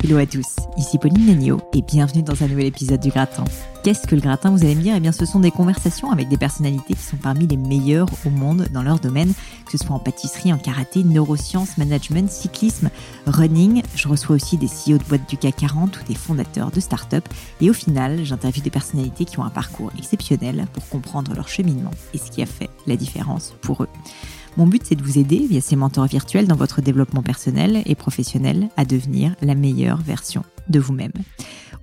Hello à tous, ici Pauline Nenio et bienvenue dans un nouvel épisode du Gratin. Qu'est-ce que le gratin, vous allez me dire? Eh bien, ce sont des conversations avec des personnalités qui sont parmi les meilleures au monde dans leur domaine, que ce soit en pâtisserie, en karaté, neurosciences, management, cyclisme, running. Je reçois aussi des CEO de boîtes du CAC 40 ou des fondateurs de start-up. Et au final, j'interviewe des personnalités qui ont un parcours exceptionnel pour comprendre leur cheminement et ce qui a fait la différence pour eux. Mon but, c'est de vous aider via ces mentors virtuels dans votre développement personnel et professionnel à devenir la meilleure version de vous-même.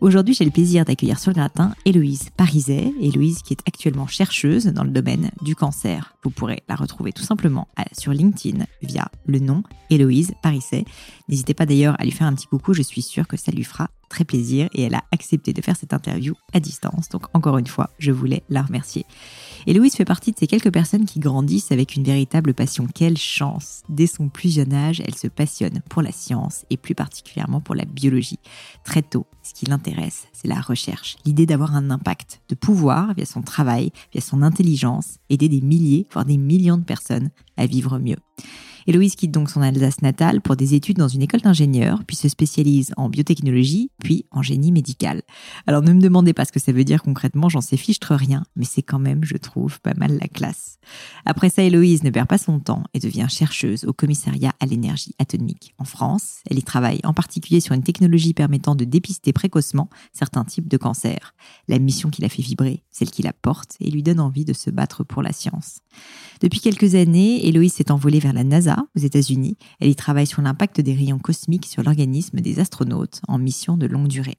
Aujourd'hui, j'ai le plaisir d'accueillir sur le gratin Héloïse Pariset. Héloïse qui est actuellement chercheuse dans le domaine du cancer. Vous pourrez la retrouver tout simplement sur LinkedIn via le nom Héloïse Pariset. N'hésitez pas d'ailleurs à lui faire un petit coucou, je suis sûre que ça lui fera très plaisir et elle a accepté de faire cette interview à distance. Donc encore une fois, je voulais la remercier. Héloïse fait partie de ces quelques personnes qui grandissent avec une véritable passion. Quelle chance Dès son plus jeune âge, elle se passionne pour la science et plus particulièrement pour la biologie. Très tôt, ce qui l'intéresse, c'est la recherche, l'idée d'avoir un impact, de pouvoir, via son travail, via son intelligence, aider des milliers, voire des millions de personnes à vivre mieux. Héloïse quitte donc son Alsace natale pour des études dans une école d'ingénieur, puis se spécialise en biotechnologie, puis en génie médical. Alors ne me demandez pas ce que ça veut dire concrètement, j'en sais fichtre rien, mais c'est quand même, je trouve, pas mal la classe. Après ça, Héloïse ne perd pas son temps et devient chercheuse au commissariat à l'énergie atomique en France. Elle y travaille en particulier sur une technologie permettant de dépister précocement certains types de cancers. La mission qui la fait vibrer, celle qui la porte et lui donne envie de se battre pour la science. Depuis quelques années, Héloïse s'est envolée vers la NASA aux États-Unis. Elle y travaille sur l'impact des rayons cosmiques sur l'organisme des astronautes en mission de longue durée.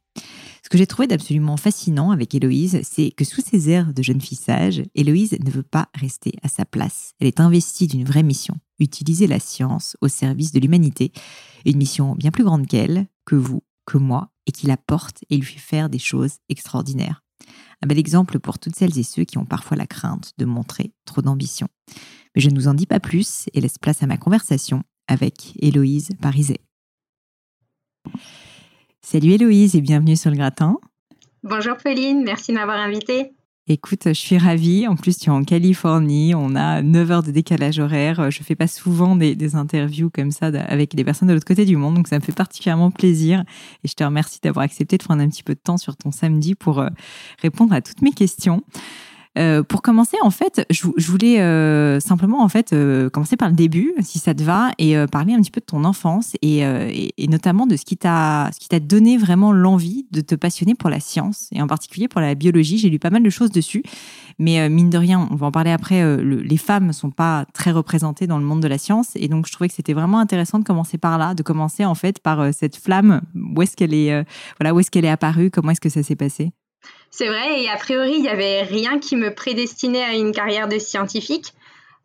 Ce que j'ai trouvé d'absolument fascinant avec Héloïse, c'est que sous ses airs de jeune fille sage, Héloïse ne veut pas rester à sa place. Elle est investie d'une vraie mission, utiliser la science au service de l'humanité. Une mission bien plus grande qu'elle, que vous, que moi, et qui la porte et lui fait faire des choses extraordinaires. Un bel exemple pour toutes celles et ceux qui ont parfois la crainte de montrer trop d'ambition. Mais je ne vous en dis pas plus et laisse place à ma conversation avec Héloïse Pariset. Salut Héloïse et bienvenue sur le gratin. Bonjour Pauline, merci de m'avoir invitée. Écoute, je suis ravie. En plus, tu es en Californie. On a 9 heures de décalage horaire. Je fais pas souvent des, interviews comme ça avec des personnes de l'autre côté du monde. Donc, ça me fait particulièrement plaisir. Et je te remercie d'avoir accepté de prendre un petit peu de temps sur ton samedi pour euh, répondre à toutes mes questions. Euh, pour commencer, en fait, je, voulais euh, simplement en fait euh, commencer par le début, si ça te va, et parler un petit peu de ton enfance et, notamment de ce qui t'a ce qui t'a donné vraiment l'envie de te passionner pour la science et en particulier pour la biologie. J'ai lu pas mal de choses dessus, mais mine de rien, on va en parler après. les femmes sont pas très représentées dans le monde de la science, et donc je trouvais que c'était vraiment intéressant de commencer par là, de commencer en fait par cette flamme. Où est-ce qu'elle est, voilà, où est-ce qu'elle est apparue? Comment est-ce que ça s'est passé? C'est vrai, et a priori, il n'y avait rien qui me prédestinait à une carrière de scientifique.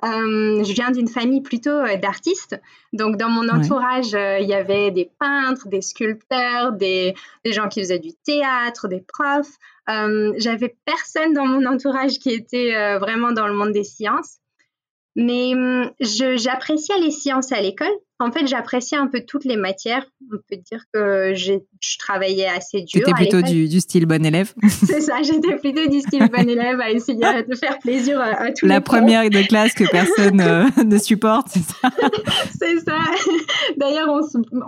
Euh, je viens d'une famille plutôt euh, d'artistes. Donc, dans mon entourage, euh, il y avait des peintres, des sculpteurs, des, gens qui faisaient du théâtre, des profs. J'avais personne dans mon entourage qui était vraiment dans le monde des sciences. Mais hum, j'appréciais les sciences à l'école. En fait, j'appréciais un peu toutes les matières. On peut dire que je travaillais assez dur. J'étais plutôt du, style bon élève. C'est ça, j'étais plutôt du style bon élève à essayer de faire plaisir à, tous La La première de classe que personne euh, ne supporte, c'est ça C'est ça. D'ailleurs, on,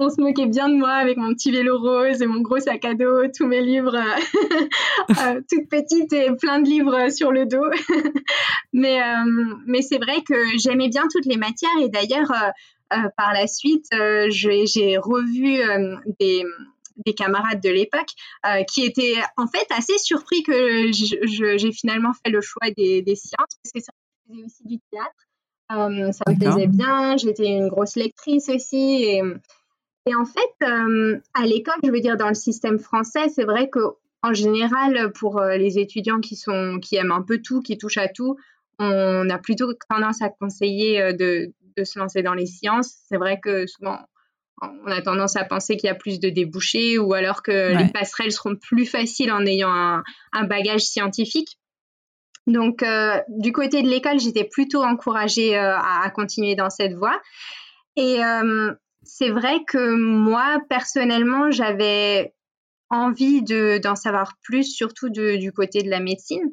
se moquait bien de moi avec mon petit vélo rose et mon gros sac à dos, tous mes livres, euh, euh, toutes petites et plein de livres sur le dos. mais mais c'est vrai que j'aimais bien toutes les matières et d'ailleurs, euh, par la suite, euh, j'ai revu euh, des, camarades de l'époque qui étaient en fait assez surpris que j'ai finalement fait le choix des, sciences parce que ça me faisait aussi du théâtre. ça me plaisait bien, j'étais une grosse lectrice aussi. Et, et en fait, à l'école, je veux dire, dans le système français, c'est vrai que en général, pour les étudiants qui, sont, qui aiment un peu tout, qui touchent à tout, on a plutôt tendance à conseiller de, de se lancer dans les sciences. C'est vrai que souvent, on a tendance à penser qu'il y a plus de débouchés ou alors que les passerelles seront plus faciles en ayant un, bagage scientifique. Donc, euh, du côté de l'école, j'étais plutôt encouragée euh, à, continuer dans cette voie. Et euh, c'est vrai que moi, personnellement, j'avais envie d'en savoir plus, surtout du côté de la médecine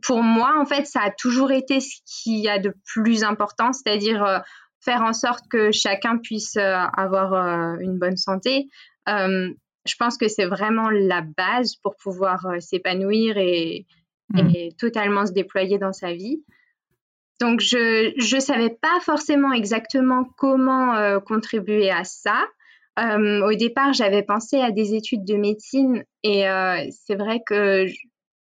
pour moi, en fait, ça a toujours été ce qu'il y a de plus important, c'est-à-dire euh, faire en sorte que chacun puisse euh, avoir euh, une bonne santé. je pense que c'est vraiment la base pour pouvoir s'épanouir et, mmh. et, totalement se déployer dans sa vie. Donc, je ne savais pas forcément exactement comment contribuer à ça. au départ, j'avais pensé à des études de médecine et c'est vrai que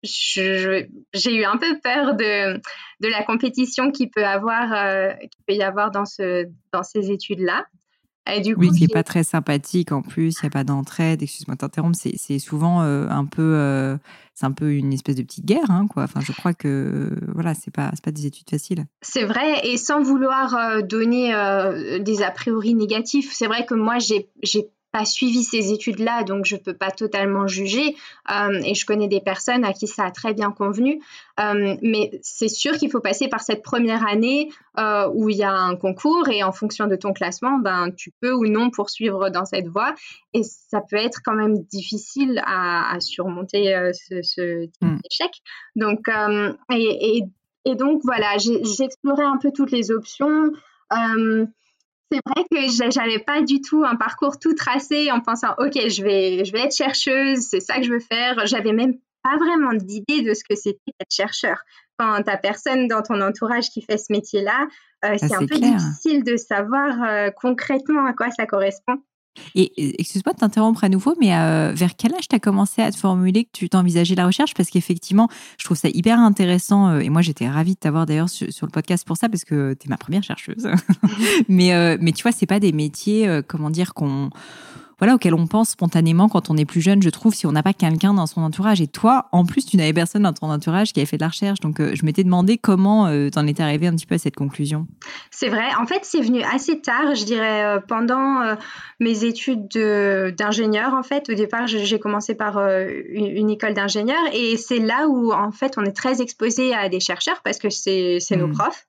j'ai eu un peu peur de, de la compétition qu'il peut, avoir, euh, peut y avoir dans, ce, dans ces études-là. Et du coup, oui, qui n'est pas très sympathique en plus, il n'y a pas d'entraide, excuse-moi de t'interrompre, c'est souvent euh, un peu euh, c'est un peu une espèce de petite guerre, hein, quoi. Enfin, je crois que voilà, c'est pas pas des études faciles. C'est vrai, et sans vouloir donner des a priori négatifs, c'est vrai que moi j'ai pas suivi ces études-là, donc je peux pas totalement juger. Euh, et je connais des personnes à qui ça a très bien convenu. Euh, mais c'est sûr qu'il faut passer par cette première année euh, où il y a un concours et en fonction de ton classement, ben, tu peux ou non poursuivre dans cette voie. Et ça peut être quand même difficile à, surmonter ce, ce, type mm. d'échec. Donc, et, et, et, donc, voilà, j'ai exploré un peu toutes les options c'est vrai que j'avais pas du tout un parcours tout tracé en pensant ok je vais je vais être chercheuse c'est ça que je veux faire. J'avais même pas vraiment d'idée de ce que c'était être chercheur. Quand t'as personne dans ton entourage qui fait ce métier là euh, ah, c'est un peu difficile de savoir euh, concrètement à quoi ça correspond et excuse-moi de t'interrompre à nouveau, mais euh, vers quel âge tu as commencé à te formuler que tu t'envisageais la recherche? Parce qu'effectivement, je trouve ça hyper intéressant. Euh, et moi, j'étais ravie de t'avoir d'ailleurs sur, le podcast pour ça, parce que tu es ma première chercheuse. mais, euh, mais tu vois, c'est pas des métiers, comment dire, qu'on voilà, auquel on pense spontanément quand on est plus jeune, je trouve, si on n'a pas quelqu'un dans son entourage. Et toi, en plus, tu n'avais personne dans ton entourage qui avait fait de la recherche. Donc, euh, je m'étais demandé comment euh, tu en étais arrivé un petit peu à cette conclusion. C'est vrai. En fait, c'est venu assez tard, je dirais, euh, pendant mes études d'ingénieur. En fait, au départ, j'ai commencé par une, école d'ingénieur. Et c'est là où, en fait, on est très exposé à des chercheurs parce que c'est nos hmm. profs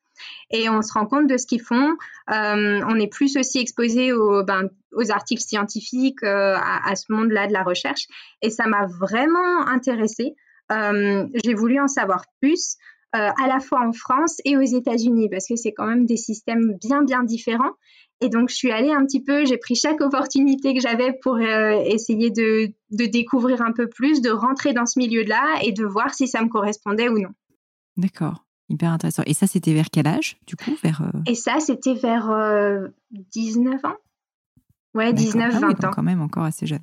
et on se rend compte de ce qu'ils font. Euh, on est plus aussi exposé aux, ben, articles scientifiques, euh, à, ce monde-là de la recherche. Et ça m'a vraiment intéressée. Euh, j'ai voulu en savoir plus, à la fois en France et aux États-Unis, parce que c'est quand même des systèmes bien, bien différents. Et donc, je suis allée un petit peu, j'ai pris chaque opportunité que j'avais pour essayer de, découvrir un peu plus, de rentrer dans ce milieu-là et de voir si ça me correspondait ou non. D'accord. Hyper intéressant. Et ça, c'était vers quel âge, du coup vers, euh Et ça, c'était vers 19 euh, ans. Ouais, 19, 20 ah ans. Quand même encore assez jeune.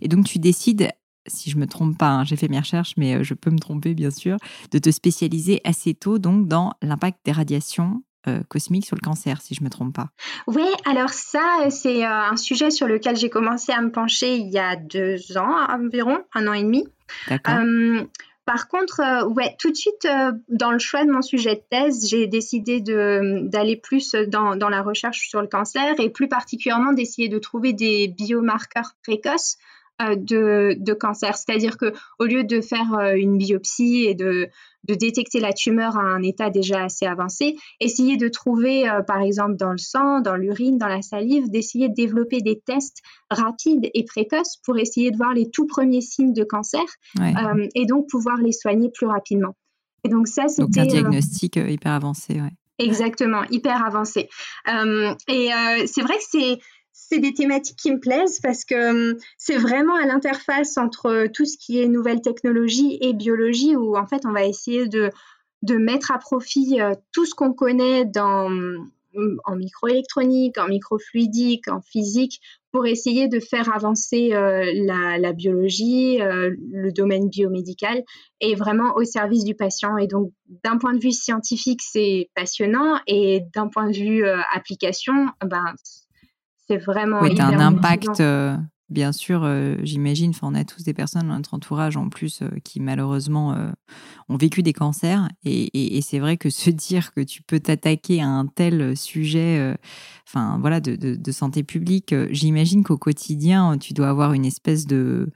Et donc, tu décides, si je me trompe pas, hein, j'ai fait mes recherches, mais euh, je peux me tromper, bien sûr, de te spécialiser assez tôt donc dans l'impact des radiations cosmiques sur le cancer, si je me trompe pas. Oui, alors ça, c'est un sujet sur lequel j'ai commencé à me pencher il y a deux ans environ, un an et demi. D'accord. Par contre, euh, ouais, tout de suite, euh, dans le choix de mon sujet de thèse, j'ai décidé d'aller plus dans, dans, la recherche sur le cancer et plus particulièrement d'essayer de trouver des biomarqueurs précoces de, de, cancer. C'est-à-dire que au lieu de faire une biopsie et de, de, détecter la tumeur à un état déjà assez avancé, essayer de trouver, par exemple, dans le sang, dans l'urine, dans la salive, d'essayer de développer des tests rapides et précoces pour essayer de voir les tout premiers signes de cancer et donc pouvoir les soigner plus rapidement. Et donc ça, c'était un diagnostic hyper avancé, ouais. Exactement, hyper avancé. Euh, et euh, c'est vrai que c'est c'est des thématiques qui me plaisent parce que hum, c'est vraiment à l'interface entre tout ce qui est nouvelle technologie et biologie où en fait on va essayer de, de mettre à profit euh, tout ce qu'on connaît dans, hum, en microélectronique, en microfluidique, en physique, pour essayer de faire avancer euh, la, biologie, euh, le domaine biomédical, et vraiment au service du patient. Et donc, d'un point de vue scientifique, c'est passionnant, et d'un point de vue euh, application, ben, c'est vraiment... Oui, un impact bien sûr, euh, j'imagine, on a tous des personnes dans notre entourage en plus euh, qui malheureusement euh, ont vécu des cancers. Et, c'est vrai que se dire que tu peux t'attaquer à un tel sujet enfin, voilà, de santé publique, j'imagine qu'au quotidien, tu dois avoir une espèce de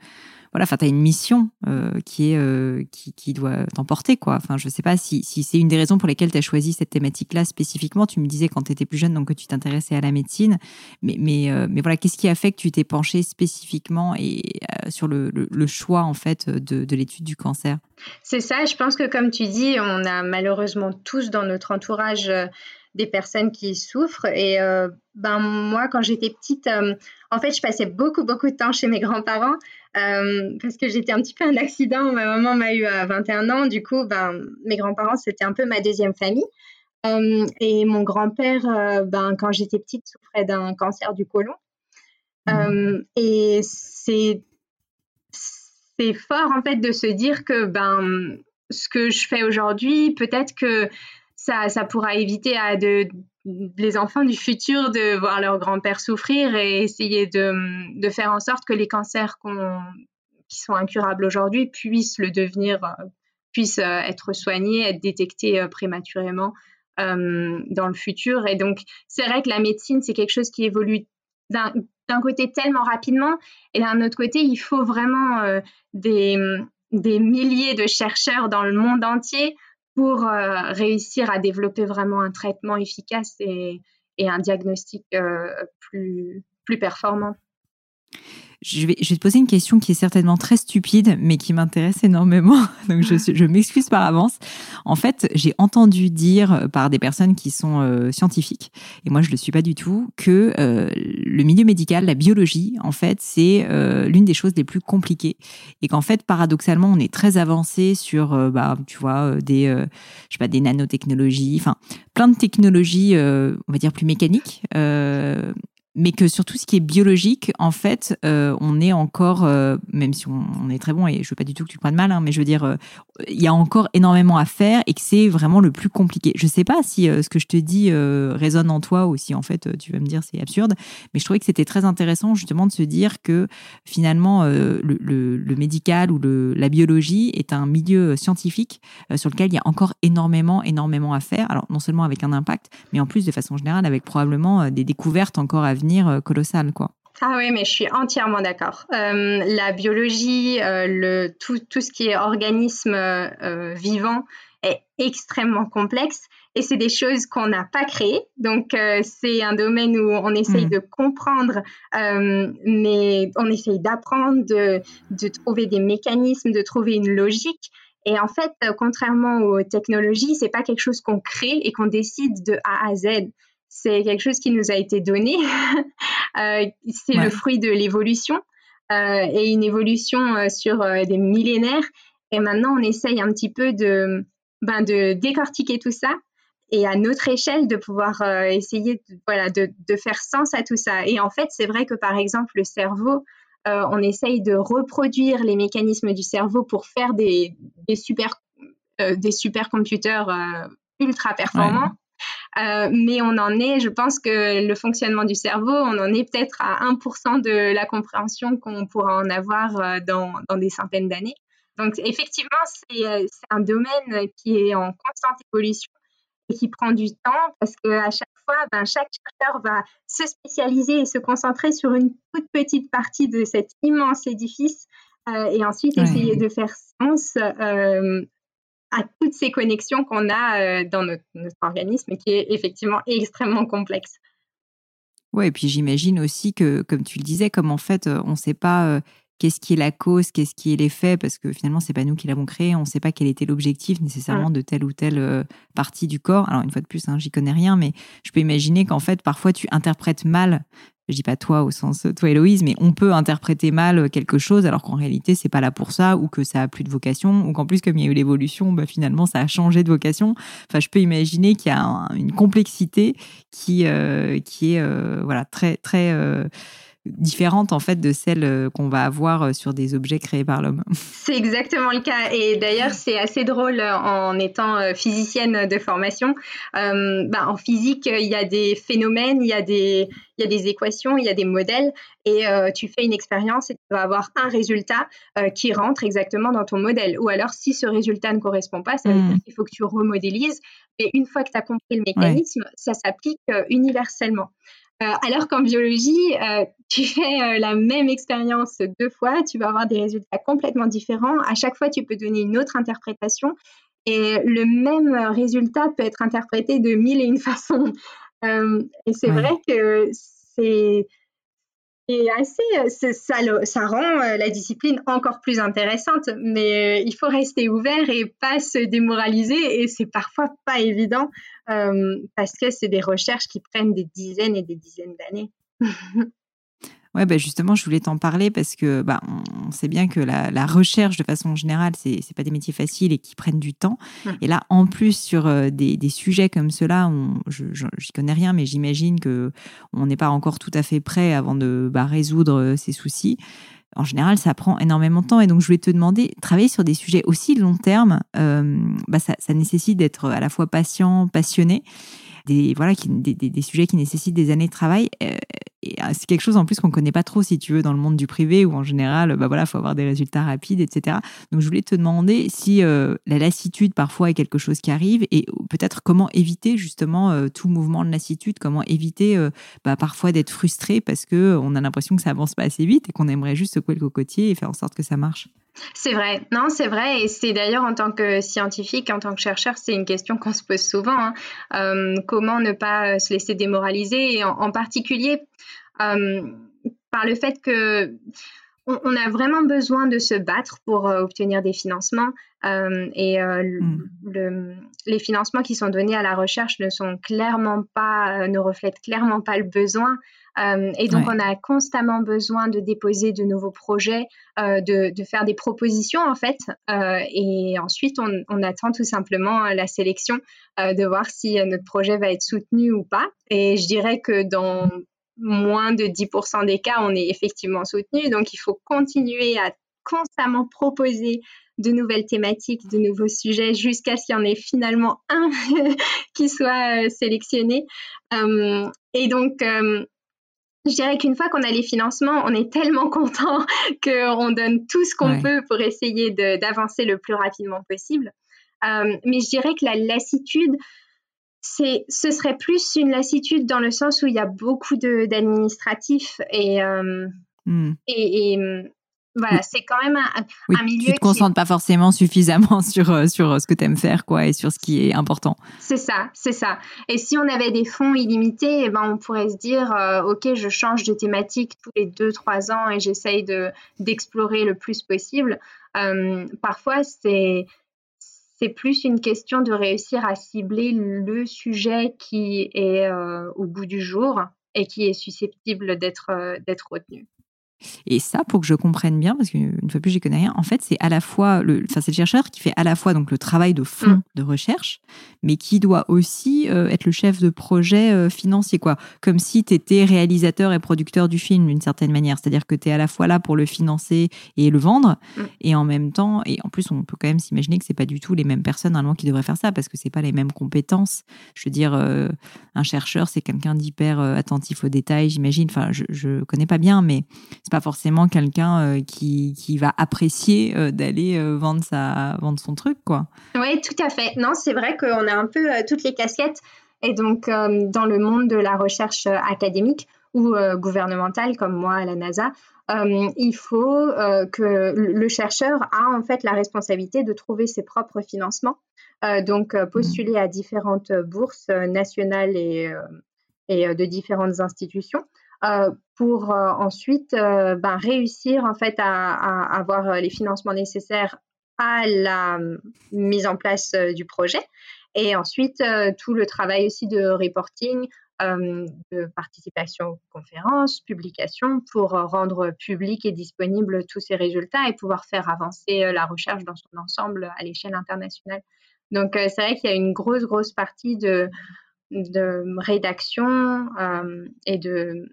voilà, enfin, tu as une mission euh, qui, est, euh, qui, qui, doit t'emporter, quoi. Enfin, je sais pas si, si c'est une des raisons pour lesquelles tu as choisi cette thématique-là spécifiquement. Tu me disais quand tu étais plus jeune, donc que tu t'intéressais à la médecine. Mais, mais, euh, mais voilà, qu'est-ce qui a fait que tu t'es penché spécifiquement et, sur le, le, choix, en fait, de, de l'étude du cancer? C'est ça, je pense que comme tu dis, on a malheureusement tous dans notre entourage des personnes qui souffrent. Et ben moi, quand j'étais petite, en fait, je passais beaucoup, beaucoup de temps chez mes grands-parents. Euh, parce que j'étais un petit peu un accident. Ma maman m'a eu à 21 ans. Du coup, ben, mes grands-parents, c'était un peu ma deuxième famille. Euh, et mon grand-père, euh, ben, quand j'étais petite, souffrait d'un cancer du côlon. Mmh. et c'est c'est fort en fait de se dire que ben ce que je fais aujourd'hui, peut-être que ça, pourra éviter à de, les enfants du futur de voir leur grand-père souffrir et essayer de, de, faire en sorte que les cancers qui sont incurables aujourd'hui puissent le devenir, euh, puissent euh, être soignés, être détectés euh, prématurément dans le futur. Et donc, c'est vrai que la médecine, c'est quelque chose qui évolue d'un côté tellement rapidement et d'un autre côté, il faut vraiment des, des milliers de chercheurs dans le monde entier pour euh, réussir à développer vraiment un traitement efficace et, un diagnostic euh, plus, plus performant. Je vais, te poser une question qui est certainement très stupide, mais qui m'intéresse énormément. Donc, je, m'excuse par avance. En fait, j'ai entendu dire par des personnes qui sont euh, scientifiques, et moi je ne le suis pas du tout, que euh, le milieu médical, la biologie, en fait, c'est euh, l'une des choses les plus compliquées. Et qu'en fait, paradoxalement, on est très avancé sur, bah, tu vois, des, je sais pas, des nanotechnologies, enfin, plein de technologies, on va dire, plus mécaniques mais que sur tout ce qui est biologique, en fait, euh, on est encore, euh, même si on, est très bon, et je veux pas du tout que tu prennes mal, hein, mais je veux dire, euh, il y a encore énormément à faire et que c'est vraiment le plus compliqué. Je sais pas si ce que je te dis résonne en toi ou si en fait tu vas me dire c'est absurde, mais je trouvais que c'était très intéressant justement de se dire que finalement le, médical ou la biologie est un milieu scientifique sur lequel il y a encore énormément, énormément à faire. Alors non seulement avec un impact, mais en plus de façon générale avec probablement des découvertes encore à venir euh, colossal, quoi. Ah oui, mais je suis entièrement d'accord. Euh, la biologie, euh, le, tout, tout, ce qui est organisme vivant est extrêmement complexe et c'est des choses qu'on n'a pas créées. Donc, c'est un domaine où on essaye hmm. de comprendre, mais on essaye d'apprendre, de, de, trouver des mécanismes, de trouver une logique. Et en fait, contrairement aux technologies, c'est pas quelque chose qu'on crée et qu'on décide de A à Z c'est quelque chose qui nous a été donné. Euh, c'est le fruit de l'évolution euh, et une évolution euh, sur des millénaires. Et maintenant, on essaye un petit peu de, ben, de décortiquer tout ça et à notre échelle de pouvoir essayer de, voilà, de, de, faire sens à tout ça. Et en fait, c'est vrai que par exemple, le cerveau, on essaye de reproduire les mécanismes du cerveau pour faire des, des super, des supercomputers ultra performants. Euh, mais on en est, je pense que le fonctionnement du cerveau, on en est peut-être à 1% de la compréhension qu'on pourra en avoir euh, dans, dans des centaines d'années. Donc effectivement, euh, c'est un domaine qui est en constante évolution et qui prend du temps parce qu'à chaque fois, ben, chaque chercheur va se spécialiser et se concentrer sur une toute petite partie de cet immense édifice euh, et ensuite essayer de faire sens euh, à toutes ces connexions qu'on a dans notre, notre, organisme qui est effectivement extrêmement complexe. Oui, et puis j'imagine aussi que, comme tu le disais, comme en fait, on ne sait pas qu'est-ce qui est la cause, qu'est-ce qui est l'effet, parce que finalement, c'est pas nous qui l'avons créé, on ne sait pas quel était l'objectif nécessairement de telle ou telle euh, partie du corps. Alors, une fois de plus, hein, j'y connais rien, mais je peux imaginer qu'en fait, parfois, tu interprètes mal. Je dis pas toi au sens toi Héloïse, mais on peut interpréter mal quelque chose alors qu'en réalité c'est pas là pour ça ou que ça a plus de vocation ou qu'en plus comme il y a eu l'évolution, bah, finalement ça a changé de vocation. Enfin, je peux imaginer qu'il y a une complexité qui euh, qui est euh, voilà très très différente en fait de celle euh, qu'on va avoir euh, sur des objets créés par l'homme. C'est exactement le cas. Et d'ailleurs, c'est assez drôle euh, en étant physicienne de formation. bah, en physique, il y a des phénomènes, il y a des, il y a des équations, il y a des modèles. Et tu fais une expérience et tu vas avoir un résultat qui rentre exactement dans ton modèle. Ou alors, si ce résultat ne correspond pas, ça veut dire hmm. qu'il faut que tu remodélises. Et une fois que tu as compris le mécanisme, ça s'applique universellement. Euh, alors qu'en biologie, euh, tu fais euh, la même expérience deux fois, tu vas avoir des résultats complètement différents. À chaque fois, tu peux donner une autre interprétation et le même résultat peut être interprété de mille et une façons. et c'est vrai que c'est et assez, euh, ça, rend euh, la discipline encore plus intéressante, mais euh, il faut rester ouvert et pas se démoraliser. Et c'est parfois pas évident parce que c'est des recherches qui prennent des dizaines et des dizaines d'années. Ouais, bah justement, je voulais t'en parler parce que bah, on sait bien que la, recherche, de façon générale, c'est n'est pas des métiers faciles et qui prennent du temps. Et là, en plus, sur euh, des, des sujets comme ceux-là, je n'y connais rien, mais j'imagine que on n'est pas encore tout à fait prêt avant de bah, résoudre euh, ces soucis. En général, ça prend énormément de temps. Et donc, je voulais te demander, travailler sur des sujets aussi long terme, euh, bah, ça, ça nécessite d'être à la fois patient, passionné des, voilà, qui, des, des, sujets qui nécessitent des années de travail. Euh, et euh, c'est quelque chose en plus qu'on ne connaît pas trop, si tu veux, dans le monde du privé, où en général, bah voilà, faut avoir des résultats rapides, etc. Donc, je voulais te demander si euh, la lassitude parfois est quelque chose qui arrive et peut-être comment éviter justement tout mouvement de lassitude, comment éviter bah, parfois d'être frustré parce qu'on a l'impression que ça avance pas assez vite et qu'on aimerait juste secouer le cocotier et faire en sorte que ça marche. C'est vrai, non, c'est vrai, et c'est d'ailleurs en tant que scientifique, en tant que chercheur, c'est une question qu'on se pose souvent. Hein. Euh, comment ne pas se laisser démoraliser, et en, particulier euh, par le fait que on, a vraiment besoin de se battre pour euh, obtenir des financements, et mmh. les financements qui sont donnés à la recherche ne sont clairement pas, ne reflètent clairement pas le besoin. Euh, et donc, on a constamment besoin de déposer de nouveaux projets, euh, de, faire des propositions, en fait. Euh, et ensuite, on, attend tout simplement la sélection de voir si notre projet va être soutenu ou pas. Et je dirais que dans moins de 10% des cas, on est effectivement soutenu. Donc, il faut continuer à constamment proposer de nouvelles thématiques, de nouveaux sujets, jusqu'à ce qu'il y en ait finalement un qui soit sélectionné. et donc, je dirais qu'une fois qu'on a les financements, on est tellement content qu'on donne tout ce qu'on peut pour essayer d'avancer le plus rapidement possible. Euh, mais je dirais que la lassitude, c'est, ce serait plus une lassitude dans le sens où il y a beaucoup d'administratifs et, euh, hmm. et, et, voilà, c'est quand même un, milieu. Tu te concentres pas forcément suffisamment sur, euh, sur euh, ce que tu aimes faire quoi, et sur ce qui est important. C'est ça, c'est ça. Et si on avait des fonds illimités, eh ben, on pourrait se dire euh, OK, je change de thématique tous les 2-3 ans et j'essaye d'explorer le plus possible. parfois, c'est. C'est plus une question de réussir à cibler le sujet qui est au bout du jour et qui est susceptible d'être retenu. Et ça, pour que je comprenne bien, parce qu'une fois plus, j'y connais rien, en fait, c'est à la fois, le, enfin, c'est le chercheur qui fait à la fois donc le travail de fond mm. de recherche, mais qui doit aussi euh, être le chef de projet euh, financier, quoi. Comme si tu étais réalisateur et producteur du film, d'une certaine manière. C'est-à-dire que tu es à la fois là pour le financer et le vendre, mm. et en même temps, et en plus, on peut quand même s'imaginer que c'est pas du tout les mêmes personnes, normalement, qui devraient faire ça, parce que c'est pas les mêmes compétences. Je veux dire, euh, un chercheur, c'est quelqu'un d'hyper attentif aux détails, j'imagine. Enfin, je, je connais pas bien, mais pas forcément quelqu'un qui, qui, va apprécier d'aller vendre sa vendre son truc quoi. Oui, tout à fait. Non, c'est vrai qu'on a un peu toutes les casquettes et donc dans le monde de la recherche académique ou gouvernementale comme moi à la NASA, il faut que le chercheur a en fait la responsabilité de trouver ses propres financements euh, donc euh, postuler à différentes bourses euh, nationales et, et de différentes institutions. Pour ensuite ben, réussir en fait à, avoir les financements nécessaires à la mise en place du projet et ensuite tout le travail aussi de reporting, de participation aux conférences, publications pour rendre public et disponible tous ces résultats et pouvoir faire avancer la recherche dans son ensemble à l'échelle internationale. Donc, euh, c'est vrai qu'il y a une grosse, grosse partie de, rédaction euh, et de,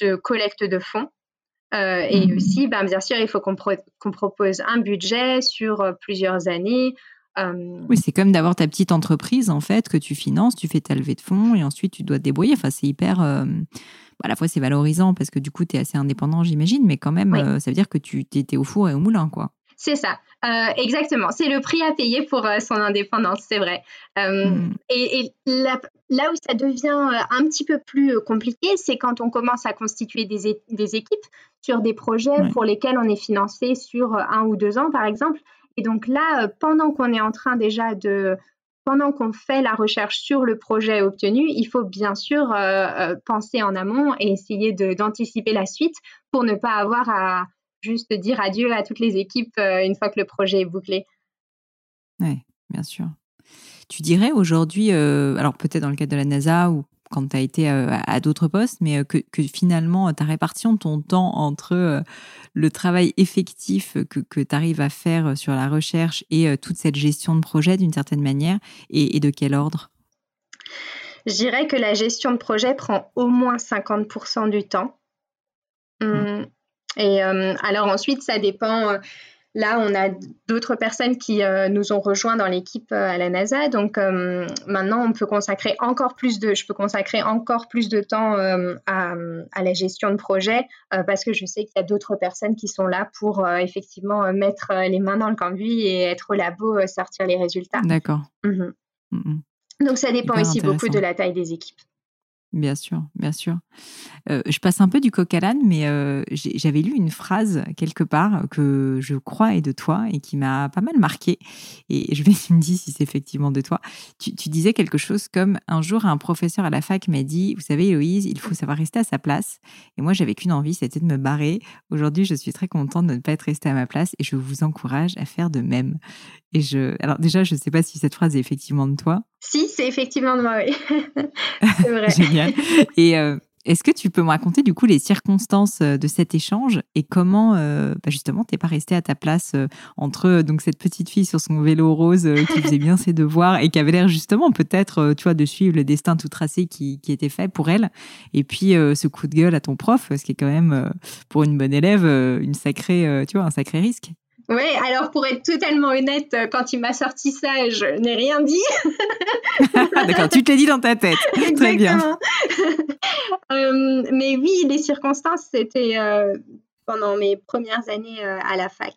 de collecte de fonds. Euh, et mmh. aussi, ben, bien sûr, il faut qu'on propose un budget sur plusieurs années. Oui, c'est comme d'avoir ta petite entreprise, en fait, que tu finances, tu fais ta levée de fonds et ensuite tu dois te débrouiller. Enfin, c'est hyper. à la fois, c'est valorisant parce que du coup, tu es assez indépendant, j'imagine, mais quand même, ça veut dire que tu étais au four et au moulin, quoi. C'est ça, euh, exactement. C'est le prix à payer pour euh, son indépendance, c'est vrai. Euh, hmm. Et, là, où ça devient un petit peu plus compliqué, c'est quand on commence à constituer des, équipes sur des projets pour lesquels on est financé sur un ou deux ans, par exemple. Et donc là, pendant qu'on est en train déjà de pendant qu'on fait la recherche sur le projet obtenu, il faut bien sûr penser en amont et essayer d'anticiper la suite pour ne pas avoir à, juste dire adieu à toutes les équipes euh, une fois que le projet est bouclé. Oui, bien sûr. Tu dirais aujourd'hui, euh, alors peut-être dans le cadre de la NASA ou quand tu as été euh, à, d'autres postes, mais que, finalement, ta répartition ton temps entre le travail effectif que, que tu arrives à faire sur la recherche et toute cette gestion de projet d'une certaine manière, et, de quel ordre? Je dirais que la gestion de projet prend au moins 50% du temps. Et euh, alors ensuite, ça dépend. Euh, là, on a d'autres personnes qui euh, nous ont rejoints dans l'équipe à la NASA. Donc maintenant, on peut consacrer encore plus de, je peux consacrer encore plus de temps à, à, la gestion de projet parce que je sais qu'il y a d'autres personnes qui sont là pour effectivement mettre les mains dans le cambouis et être au labo, sortir les résultats. D'accord. Mhm. Mhm. Donc ça dépend aussi beaucoup de la taille des équipes. Bien sûr, bien sûr. Euh, je passe un peu du coq à l'âne, mais euh, j'avais lu une phrase quelque part que je crois est de toi et qui m'a pas mal marqué. Et je vais me dire si c'est effectivement de toi. Tu, disais quelque chose comme un jour un professeur à la fac m'a dit, vous savez Héloïse, il faut savoir rester à sa place. Et moi j'avais qu'une envie, c'était de me barrer. Aujourd'hui je suis très contente de ne pas être restée à ma place et je vous encourage à faire de même. Et je, alors déjà je ne sais pas si cette phrase est effectivement de toi. Si, c'est effectivement de moi, oui. c'est vrai. Génial. Et euh, est-ce que tu peux me raconter du coup les circonstances euh, de cet échange et comment euh, bah justement t'es pas resté à ta place entre donc cette petite fille sur son vélo rose qui faisait bien ses devoirs et qui avait l'air justement peut-être tu vois de suivre le destin tout tracé qui, qui était fait pour elle et puis ce coup de gueule à ton prof ce qui est quand même pour une bonne élève une sacrée tu vois un sacré risque. Oui, alors pour être totalement honnête, euh, quand il m'a sorti ça, je n'ai rien dit. D'accord, tu te l'as dit dans ta tête. Très bien. Euh, mais oui, les circonstances, c'était euh, pendant mes premières années à la fac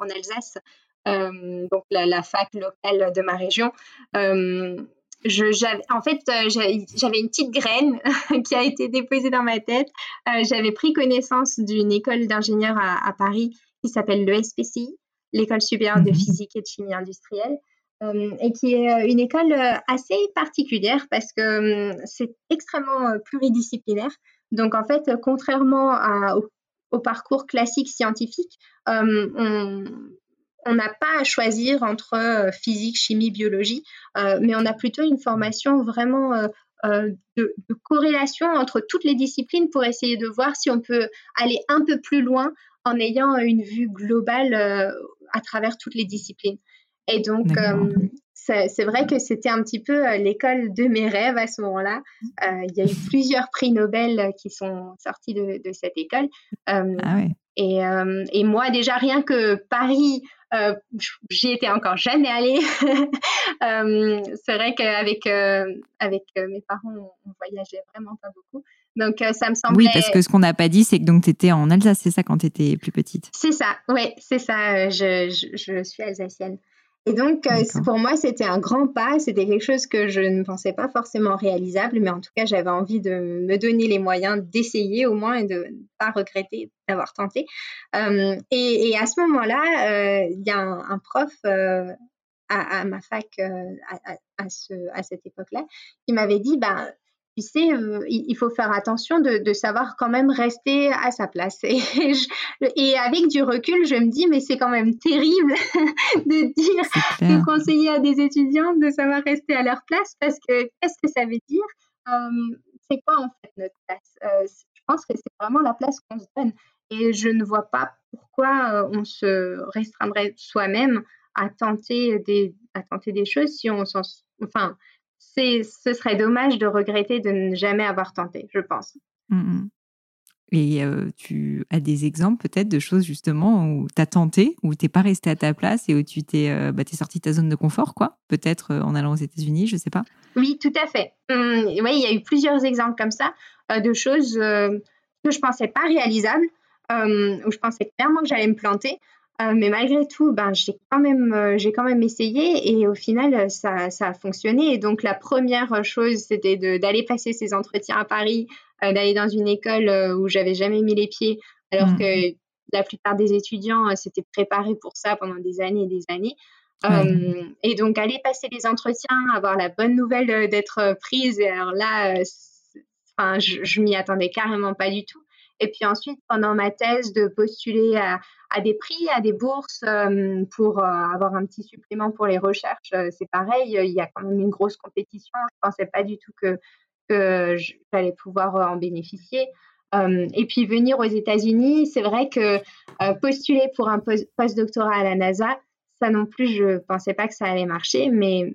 en Alsace, donc la, fac locale de ma région. Je, en fait, j'avais une petite graine qui a été déposée dans ma tête. j'avais pris connaissance d'une école d'ingénieurs à, Paris qui s'appelle le SPCI, l'École supérieure de mhm. physique et de chimie industrielle, euh, et qui est euh, une école euh, assez particulière parce que c'est extrêmement pluridisciplinaire. Donc en fait, contrairement au, parcours classique scientifique, on n'a pas à choisir entre physique, chimie, biologie, mais on a plutôt une formation vraiment de, de, corrélation entre toutes les disciplines pour essayer de voir si on peut aller un peu plus loin en ayant une vue globale euh, à travers toutes les disciplines. Et donc, euh, c'est vrai que c'était un petit peu euh, l'école de mes rêves à ce moment-là. il y a eu plusieurs prix Nobel qui sont sortis de, cette école. ah et, et, moi, déjà, rien que Paris, j'y étais encore jamais allée. c'est vrai qu'avec avec mes parents, on, on, voyageait vraiment pas beaucoup. Donc, ça me semblait. Oui, parce que ce qu'on n'a pas dit, c'est que tu étais en Alsace, c'est ça, quand tu étais plus petite? C'est ça, oui, c'est ça. Je, je, je, suis alsacienne. Et donc, euh, pour moi, c'était un grand pas. C'était quelque chose que je ne pensais pas forcément réalisable, mais en tout cas, j'avais envie de me donner les moyens d'essayer au moins et de ne pas regretter d'avoir tenté. Euh, et, à ce moment-là, euh, il y a un, prof à, ma fac à, ce, à cette époque-là qui m'avait dit, ben, tu sais, euh, il faut faire attention de, savoir quand même rester à sa place. Et, avec du recul, je me dis, mais c'est quand même terrible de dire, de conseiller à des étudiants de savoir rester à leur place parce que qu'est-ce que ça veut dire euh, C'est quoi en fait notre place? Euh, Je pense que c'est vraiment la place qu'on se donne. Et je ne vois pas pourquoi on se restreindrait soi-même à tenter des, à tenter des choses si on s'en. Enfin, ce serait dommage de regretter de ne jamais avoir tenté, je pense. Mmh Et euh, tu as des exemples peut-être de choses justement où tu as tenté, où tu n'es pas resté à ta place et où tu t'es euh, bah, sorti de ta zone de confort, quoi? Peut-être euh, en allant aux États-Unis, je ne sais pas. Oui, tout à fait. Mmh, oui, il y a eu plusieurs exemples comme ça, de choses que je ne pensais pas réalisables, où je pensais clairement que j'allais me planter. Euh, mais malgré tout, ben, j'ai quand, même, euh, j'ai quand même essayé et au final, ça, ça, a fonctionné. Et donc, la première chose, c'était d'aller passer ces entretiens à Paris, euh, d'aller dans une école où j'avais jamais mis les pieds, alors mmh. que la plupart des étudiants s'étaient préparés pour ça pendant des années et des années. et donc, aller passer les entretiens, avoir la bonne nouvelle d'être prise, et alors là, je m'y attendais carrément pas du tout. Et puis ensuite, pendant ma thèse, de postuler à, des prix, à des bourses euh, pour euh, avoir un petit supplément pour les recherches. Euh, c'est pareil, il y a quand même une grosse compétition. Je ne pensais pas du tout que, que j'allais pouvoir en bénéficier. et puis venir aux États-Unis, c'est vrai que postuler pour un post-doctorat à la NASA, ça non plus, je ne pensais pas que ça allait marcher, mais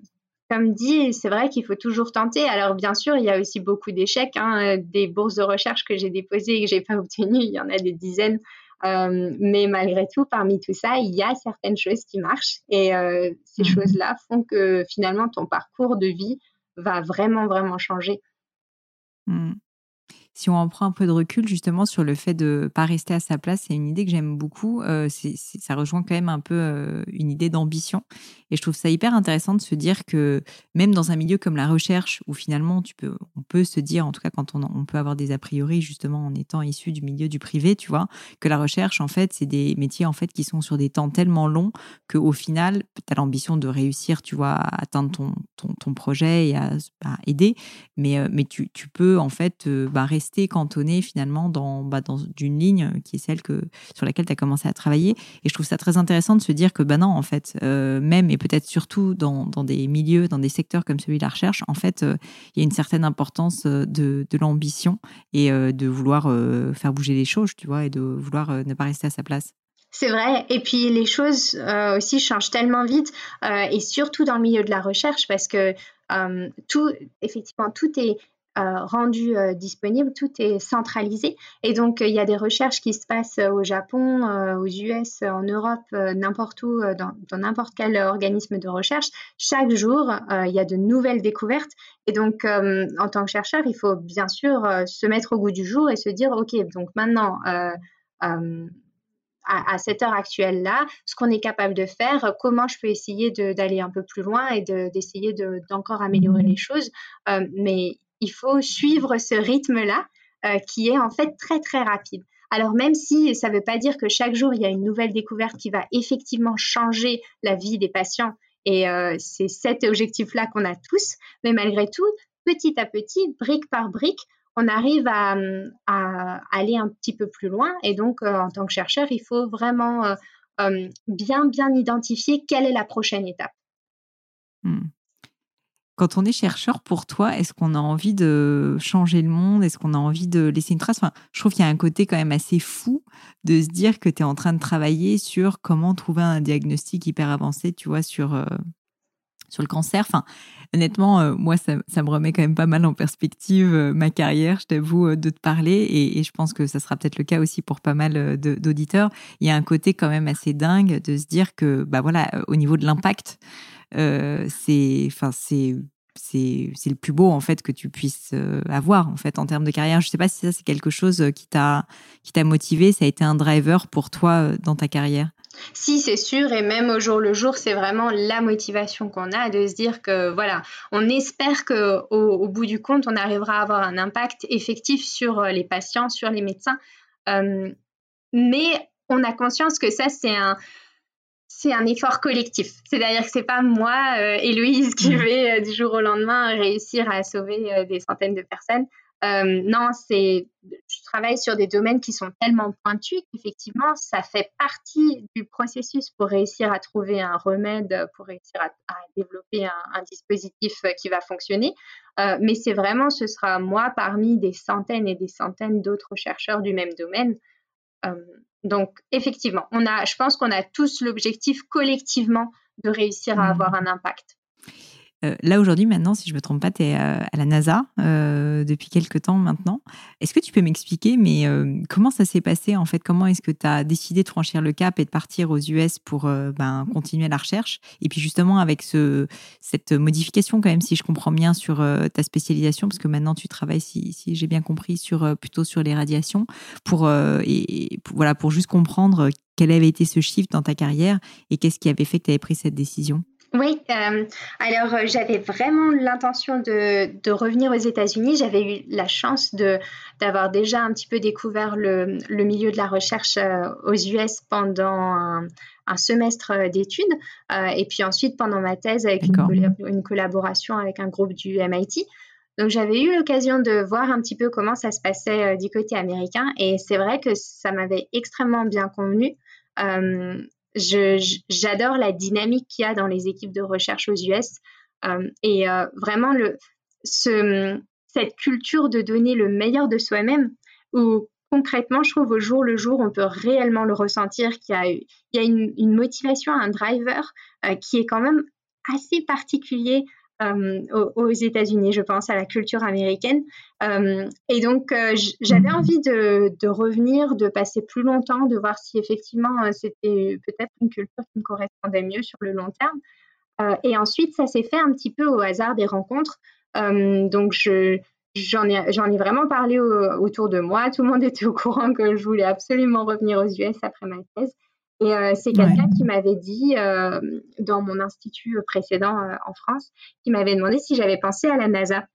comme dit, c'est vrai qu'il faut toujours tenter. Alors, bien sûr, il y a aussi beaucoup d'échecs. Hein, des bourses de recherche que j'ai déposées et que je n'ai pas obtenues, il y en a des dizaines. Euh, mais malgré tout, parmi tout ça, il y a certaines choses qui marchent. Et euh, ces mmh choses-là font que finalement, ton parcours de vie va vraiment, vraiment changer. Mmh si on en prend un peu de recul justement sur le fait de pas rester à sa place, c'est une idée que j'aime beaucoup. Euh, ça rejoint quand même un peu euh, une idée d'ambition. Et je trouve ça hyper intéressant de se dire que même dans un milieu comme la recherche, où finalement tu peux, on peut se dire, en tout cas quand on, peut avoir des a priori justement en étant issu du milieu du privé, tu vois, que la recherche en fait c'est des métiers en fait qui sont sur des temps tellement longs qu'au final tu as l'ambition de réussir, tu vois, à atteindre ton, ton, ton projet et à, aider, mais, euh, mais tu, tu, peux en fait bah, rester rester cantonné finalement dans, bah, dans une ligne qui est celle que, sur laquelle tu as commencé à travailler. Et je trouve ça très intéressant de se dire que, bah non, en fait, euh, même et peut-être surtout dans, dans, des milieux, dans des secteurs comme celui de la recherche, en fait, euh, il y a une certaine importance euh, de, de l'ambition et de vouloir faire bouger les choses, tu vois, et de vouloir ne pas rester à sa place. C'est vrai. Et puis les choses aussi changent tellement vite, et surtout dans le milieu de la recherche, parce que tout, effectivement, tout est euh, rendu euh, disponible, tout est centralisé. Et donc, il y a des recherches qui se passent au Japon, euh, aux US, en Europe, n'importe où, dans n'importe quel organisme de recherche. Chaque jour, il y a de nouvelles découvertes. Et donc, en tant que chercheur, il faut bien sûr se mettre au goût du jour et se dire, OK, donc maintenant, à, cette heure actuelle-là, ce qu'on est capable de faire, comment je peux essayer d'aller un peu plus loin et d'essayer d'encore améliorer les choses. mais il faut suivre ce rythme-là euh, qui est en fait très très rapide. Alors même si ça ne veut pas dire que chaque jour il y a une nouvelle découverte qui va effectivement changer la vie des patients, et euh, c'est cet objectif-là qu'on a tous, mais malgré tout, petit à petit, brique par brique, on arrive à, aller un petit peu plus loin. Et donc, euh, en tant que chercheur, il faut vraiment bien, bien identifier quelle est la prochaine étape. Hmm. Quand on est chercheur, pour toi, est-ce qu'on a envie de changer le monde? Est-ce qu'on a envie de laisser une trace? Enfin, Je trouve qu'il y a un côté quand même assez fou de se dire que tu es en train de travailler sur comment trouver un diagnostic hyper avancé, tu vois, sur, euh, sur le cancer. Enfin, honnêtement, euh, moi, ça, me remet quand même pas mal en perspective euh, ma carrière, je t'avoue, de te parler. Et, et, je pense que ça sera peut-être le cas aussi pour pas mal d'auditeurs. Il y a un côté quand même assez dingue de se dire que, bah voilà, au niveau de l'impact, c'est, le plus beau en fait que tu puisses avoir en fait en termes de carrière. Je sais pas si ça c'est quelque chose qui t'a qui t'a motivé, ça a été un driver pour toi dans ta carrière? Si, c'est sûr, et même au jour le jour, c'est vraiment la motivation qu'on a de se dire que voilà, on espère que au, bout du compte, on arrivera à avoir un impact effectif sur les patients, sur les médecins. mais on a conscience que ça, c'est un, c'est un effort collectif. C'est-à-dire que c'est pas moi, euh, Héloïse, qui mmh. vais euh, du jour au lendemain réussir à sauver euh, des centaines de personnes. non, c'est, je travaille sur des domaines qui sont tellement pointus qu'effectivement, ça fait partie du processus pour réussir à trouver un remède, pour réussir à, développer un, dispositif qui va fonctionner. mais c'est vraiment, ce sera moi parmi des centaines et des centaines d'autres chercheurs du même domaine. Donc, effectivement, on a, je pense qu'on a tous l'objectif collectivement de réussir à mmh. avoir un impact. Euh, là, aujourd'hui, maintenant, si je ne me trompe pas, tu es euh, à la NASA euh, depuis quelques temps maintenant. Est-ce que tu peux m'expliquer, mais comment ça s'est passé en fait? Comment est-ce que tu as décidé de franchir le cap et de partir aux US pour ben, continuer la recherche? Et puis justement, avec ce, cette modification, quand même, si je comprends bien, sur ta spécialisation, parce que maintenant tu travailles, si, si j'ai bien compris, sur, plutôt sur les radiations, pour, et, voilà, pour juste comprendre quel avait été ce shift dans ta carrière et qu'est-ce qui avait fait que tu avais pris cette décision? Oui, euh, alors euh, j'avais vraiment l'intention de, de, revenir aux États-Unis. J'avais eu la chance de, d'avoir déjà un petit peu découvert le, le milieu de la recherche euh, aux US pendant un, un semestre d'études et puis ensuite pendant ma thèse avec une, une, collaboration avec un groupe du MIT. Donc j'avais eu l'occasion de voir un petit peu comment ça se passait du côté américain et c'est vrai que ça m'avait extrêmement bien convenu. Euh, j'adore la dynamique qu'il y a dans les équipes de recherche aux US euh, et euh, vraiment cette culture de donner le meilleur de soi-même où concrètement, je trouve au jour le jour, on peut réellement le ressentir qu'il y a, il y a une, une motivation, un driver euh, qui est quand même assez particulier euh, aux, États-Unis, je pense, à la culture américaine. Euh, et donc, euh, j'avais mhm. envie de, revenir, de passer plus longtemps, de voir si effectivement c'était peut-être une culture qui me correspondait mieux sur le long terme. et ensuite, ça s'est fait un petit peu au hasard des rencontres. donc, je, j'en ai, j'en ai vraiment parlé autour de moi. Tout le monde était au courant que je voulais absolument revenir aux US après ma thèse. Et euh, c'est quelqu'un qui m'avait dit, euh, dans mon institut précédent euh, en France, qui m'avait demandé si j'avais pensé à la NASA.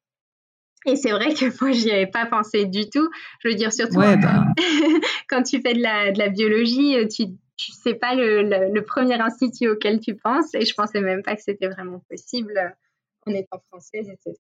Et c'est vrai que moi, j'y avais pas pensé du tout. Je veux dire, surtout bah. quand tu fais de la, de la biologie, tu tu sais pas le, le, premier institut auquel tu penses. Et je pensais même pas que c'était vraiment possible en étant française, etc.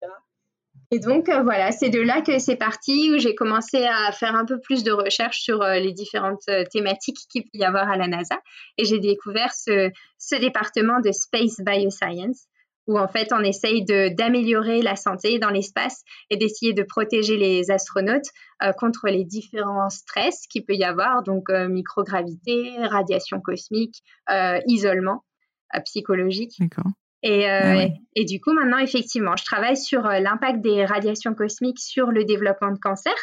Et donc, euh, voilà, c'est de là que c'est parti, où j'ai commencé à faire un peu plus de recherches sur euh, les différentes euh, thématiques qu'il peut y avoir à la NASA. Et j'ai découvert ce, ce, département de Space Bioscience, où en fait, on essaye d'améliorer la santé dans l'espace et d'essayer de protéger les astronautes contre les différents stress qu'il peut y avoir, donc microgravité, radiation cosmique, isolement psychologique. D'accord. Et, euh, ah et, du coup, maintenant, effectivement, je travaille sur euh, l'impact des radiations cosmiques sur le développement de cancer.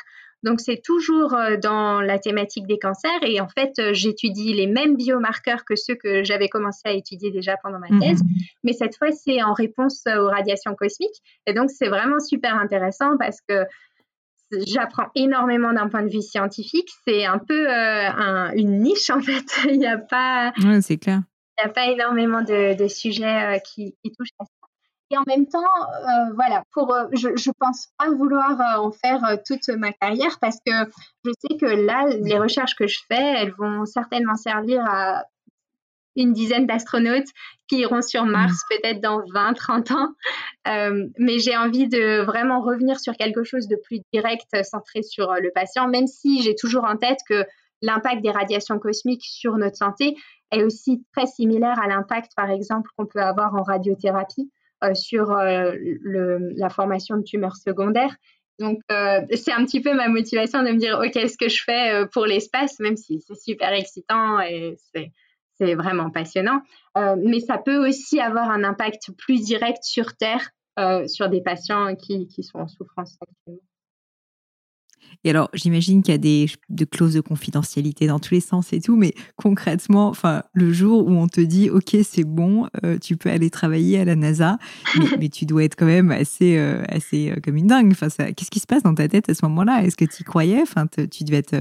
Donc, c'est toujours euh, dans la thématique des cancers. Et en fait, j'étudie les mêmes biomarqueurs que ceux que j'avais commencé à étudier déjà pendant ma thèse. Mmh. Mais cette fois, c'est en réponse aux radiations cosmiques. Et donc, c'est vraiment super intéressant parce que j'apprends énormément d'un point de vue scientifique. C'est un peu une niche, en fait. Il n'y a pas. Oui, c'est clair. Il n'y a pas énormément de, sujets euh, qui, touchent à ça. Et en même temps, euh, voilà, pour, euh, je ne pense pas vouloir en faire toute ma carrière parce que je sais que là, les recherches que je fais, elles vont certainement servir à une dizaine d'astronautes qui iront sur Mars mmh. peut-être dans 20, 30 ans. mais j'ai envie de vraiment revenir sur quelque chose de plus direct, centré sur le patient, même si j'ai toujours en tête que l'impact des radiations cosmiques sur notre santé est aussi très similaire à l'impact, par exemple, qu'on peut avoir en radiothérapie euh, sur euh, la formation de tumeurs secondaires. Donc, euh, c'est un petit peu ma motivation de me dire, OK, ce que je fais pour l'espace, même si c'est super excitant et c'est vraiment passionnant, mais ça peut aussi avoir un impact plus direct sur Terre, sur des patients qui, qui sont en souffrance actuellement. Et alors, j'imagine qu'il y a des, clauses de confidentialité dans tous les sens et tout, mais concrètement, enfin, le jour où on te dit, OK, c'est bon, euh, tu peux aller travailler à la NASA, mais, tu dois être quand même assez, euh, assez euh, comme une dingue. Enfin, qu'est-ce qui se passe dans ta tête à ce moment-là? Est-ce que tu y croyais? Enfin, tu devais être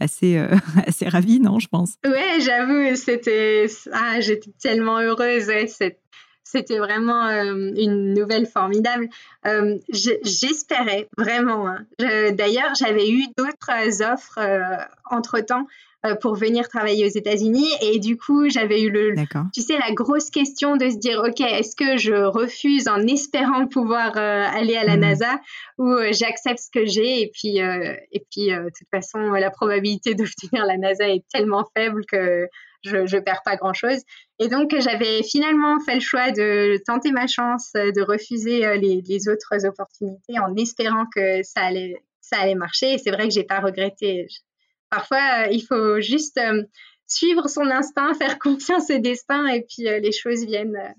assez, assez ravie, non, je pense. Ouais, j'avoue, c'était, ah, j'étais tellement heureuse. cette c'était vraiment euh, une nouvelle formidable. Euh, j'espérais vraiment. Hein. D'ailleurs, j'avais eu d'autres offres euh, entre-temps pour venir travailler aux États-Unis. Et du coup, j'avais eu le, tu sais, la grosse question de se dire, OK, est-ce que je refuse en espérant pouvoir aller à la mmh. NASA ou j'accepte ce que j'ai et puis, et puis de toute façon, la probabilité d'obtenir la NASA est tellement faible que je ne perds pas grand-chose. Et donc, j'avais finalement fait le choix de tenter ma chance, de refuser euh, les, autres opportunités en espérant que ça allait, ça allait marcher. Et c'est vrai que j'ai pas regretté. Parfois, euh, il faut juste euh, suivre son instinct, faire confiance au destin et puis les choses viennent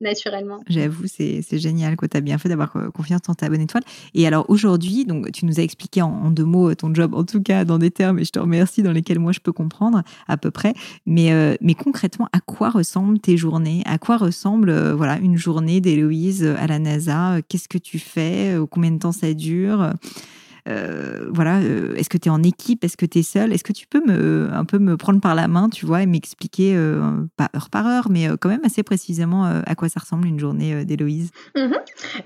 naturellement. J'avoue, c'est génial. Tu as bien fait d'avoir euh, confiance en ta bonne étoile. Et alors aujourd'hui, donc tu nous as expliqué en, deux mots euh, ton job, en tout cas dans des termes, et je te remercie, dans lesquels moi je peux comprendre à peu près. Mais, euh, mais concrètement, à quoi ressemblent tes journées? À quoi ressemble voilà, une journée d'Héloïse à la NASA? Qu'est-ce que tu fais? Combien de temps ça dure? Euh, voilà, euh, est-ce que tu es en équipe? Est-ce que tu es seule? Est-ce que tu peux me, un peu me prendre par la main, tu vois, et m'expliquer, euh, pas heure par heure, mais quand même assez précisément à quoi ça ressemble une journée d'Héloïse? Mhm.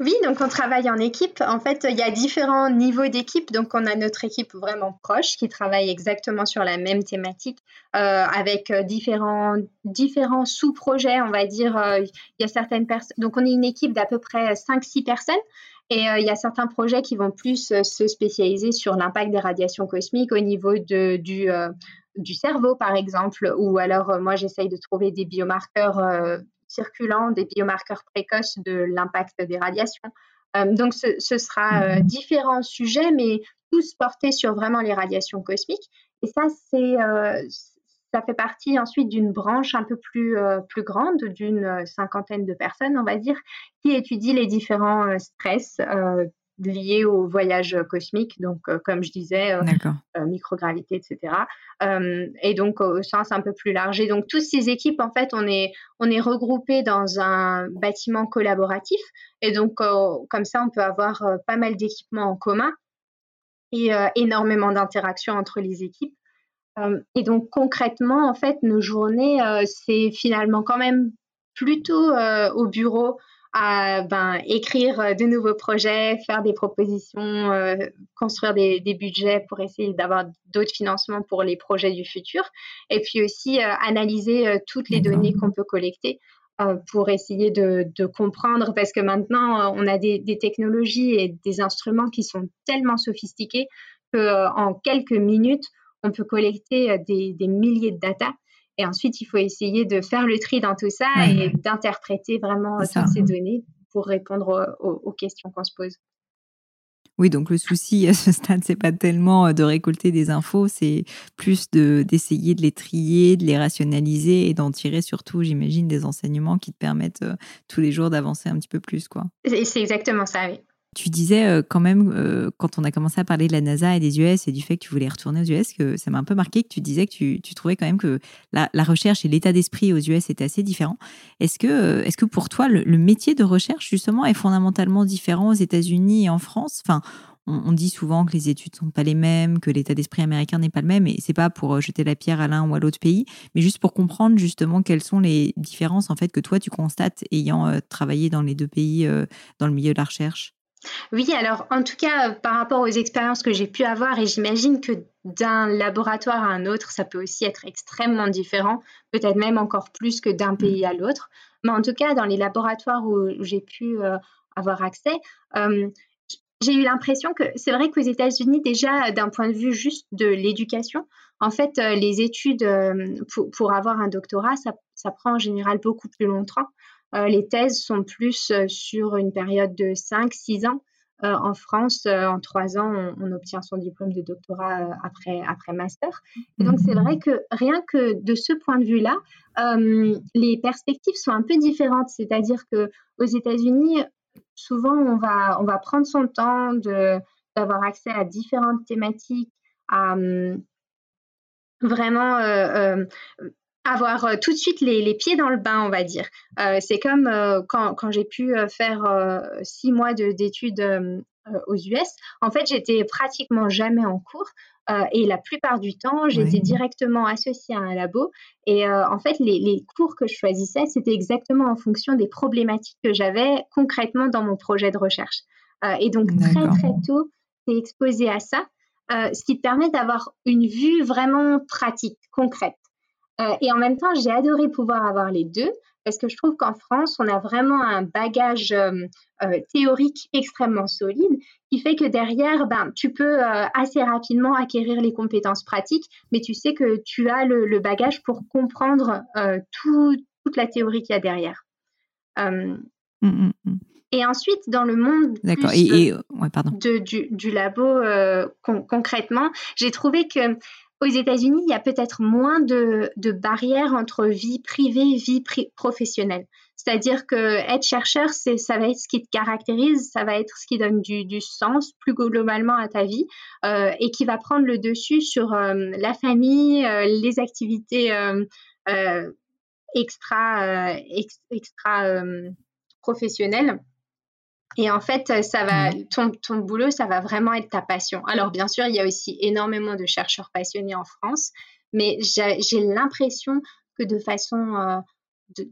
Oui, donc on travaille en équipe. En fait, il y a différents niveaux d'équipe. Donc on a notre équipe vraiment proche qui travaille exactement sur la même thématique avec différents, différents sous-projets, on va dire. Il y a certaines personnes. Donc on est une équipe d'à peu près 5-6 personnes. Et euh, il y a certains projets qui vont plus euh, se spécialiser sur l'impact des radiations cosmiques au niveau de, du, euh, du cerveau, par exemple, ou alors moi j'essaye de trouver des biomarqueurs circulants, des biomarqueurs précoces de l'impact des radiations. donc ce, ce sera différents sujets, mais tous portés sur vraiment les radiations cosmiques. Et ça, c'est ça fait partie ensuite d'une branche un peu plus, euh, plus grande, d'une euh, cinquantaine de personnes, on va dire, qui étudie les différents euh, stress liés au voyage cosmique, donc comme je disais, microgravité, etc. et donc au sens un peu plus large. Et donc toutes ces équipes, en fait, on est, on est regroupés dans un bâtiment collaboratif. Et donc comme ça, on peut avoir pas mal d'équipements en commun et énormément d'interactions entre les équipes. Euh, et donc concrètement, en fait, nos journées, euh, c'est finalement quand même plutôt euh, au bureau à ben, écrire de nouveaux projets, faire des propositions, construire des, budgets pour essayer d'avoir d'autres financements pour les projets du futur, et puis aussi analyser toutes les données qu'on peut collecter pour essayer de, comprendre, parce que maintenant, on a des, des, technologies et des instruments qui sont tellement sophistiqués qu'en quelques minutes, on peut collecter euh, des, milliers de data. Et ensuite, il faut essayer de faire le tri dans tout ça et d'interpréter vraiment toutes ces données pour répondre aux, questions qu'on se pose. Oui, donc le souci à ce stade, c'est pas tellement euh, de récolter des infos, c'est plus de d'essayer de les trier, de les rationaliser et d'en tirer surtout, j'imagine, des enseignements qui te permettent euh, tous les jours d'avancer un petit peu plus, quoi. C'est exactement ça, oui. Tu disais euh, quand même, euh, quand on a commencé à parler de la NASA et des US et du fait que tu voulais retourner aux US, que ça m'a un peu marqué que tu disais que tu, trouvais quand même que la, recherche et l'état d'esprit aux US étaient assez différents. Est-ce que, euh, est que pour toi, le, métier de recherche, justement, est fondamentalement différent aux États-Unis et en France? Enfin, on, dit souvent que les études sont pas les mêmes, que l'état d'esprit américain n'est pas le même, et c'est pas pour jeter la pierre à l'un ou à l'autre pays, mais juste pour comprendre justement quelles sont les différences en fait que toi tu constates ayant travaillé dans les deux pays dans le milieu de la recherche? Oui, alors en tout cas, par rapport aux expériences que j'ai pu avoir, et j'imagine que d'un laboratoire à un autre, ça peut aussi être extrêmement différent, peut-être même encore plus que d'un pays à l'autre. Mais en tout cas, dans les laboratoires où j'ai pu euh, avoir accès, euh, j'ai eu l'impression que c'est vrai qu'aux États-Unis, déjà, d'un point de vue juste de l'éducation, en fait, euh, les études pour, avoir un doctorat, ça, ça, prend en général beaucoup plus longtemps. Euh, les thèses sont plus euh, sur une période de 5-6 ans. Euh, en France, en trois ans, on, obtient son diplôme de doctorat après, après master. donc, c'est vrai que rien que de ce point de vue-là, les perspectives sont un peu différentes. C'est-à-dire que aux États-Unis, souvent, on va, on va prendre son temps d'avoir accès à différentes thématiques, à hum, vraiment avoir tout de suite les, pieds dans le bain, on va dire. c'est comme quand, quand j'ai pu faire six mois d'études aux US. En fait, j'étais pratiquement jamais en cours. et la plupart du temps, j'étais directement associée à un labo. Et en fait, les, les, cours que je choisissais, c'était exactement en fonction des problématiques que j'avais concrètement dans mon projet de recherche. et donc, très, très tôt, c'est exposé à ça. Euh, ce qui te permet d'avoir une vue vraiment pratique, concrète. Euh, et en même temps, j'ai adoré pouvoir avoir les deux parce que je trouve qu'en France, on a vraiment un bagage euh, théorique extrêmement solide qui fait que derrière, ben, tu peux assez rapidement acquérir les compétences pratiques, mais tu sais que tu as le, bagage pour comprendre toute la théorie qu'il y a derrière. Mmh, mmh, mmh. Et ensuite, dans le monde du, labo, euh, concrètement, j'ai trouvé que aux États-Unis, il y a peut-être moins de, barrières entre vie privée et vie professionnelle. C'est-à-dire que être chercheur, ça va être ce qui te caractérise, ça va être ce qui donne du, sens plus globalement à ta vie euh, et qui va prendre le dessus sur euh, la famille, les activités extra professionnelles. Et en fait, ça va, mmh. ton, ton, boulot, ça va vraiment être ta passion. Alors, bien sûr, il y a aussi énormément de chercheurs passionnés en France, mais j'ai l'impression que de façon, euh,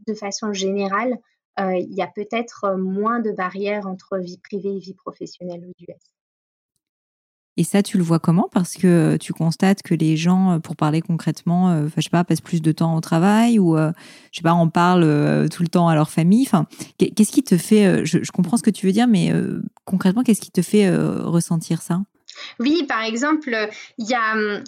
de, façon générale, euh, il y a peut-être moins de barrières entre vie privée et vie professionnelle aux US. Et ça, tu le vois comment? Parce que tu constates que les gens, euh, pour parler concrètement, euh, je sais pas, passent plus de temps au travail ou, euh, je sais pas, en parlent tout le temps à leur famille. Enfin, qu'est-ce qui te fait je, je, comprends ce que tu veux dire, mais concrètement, qu'est-ce qui te fait ressentir ça? Oui, par exemple, il y a hum,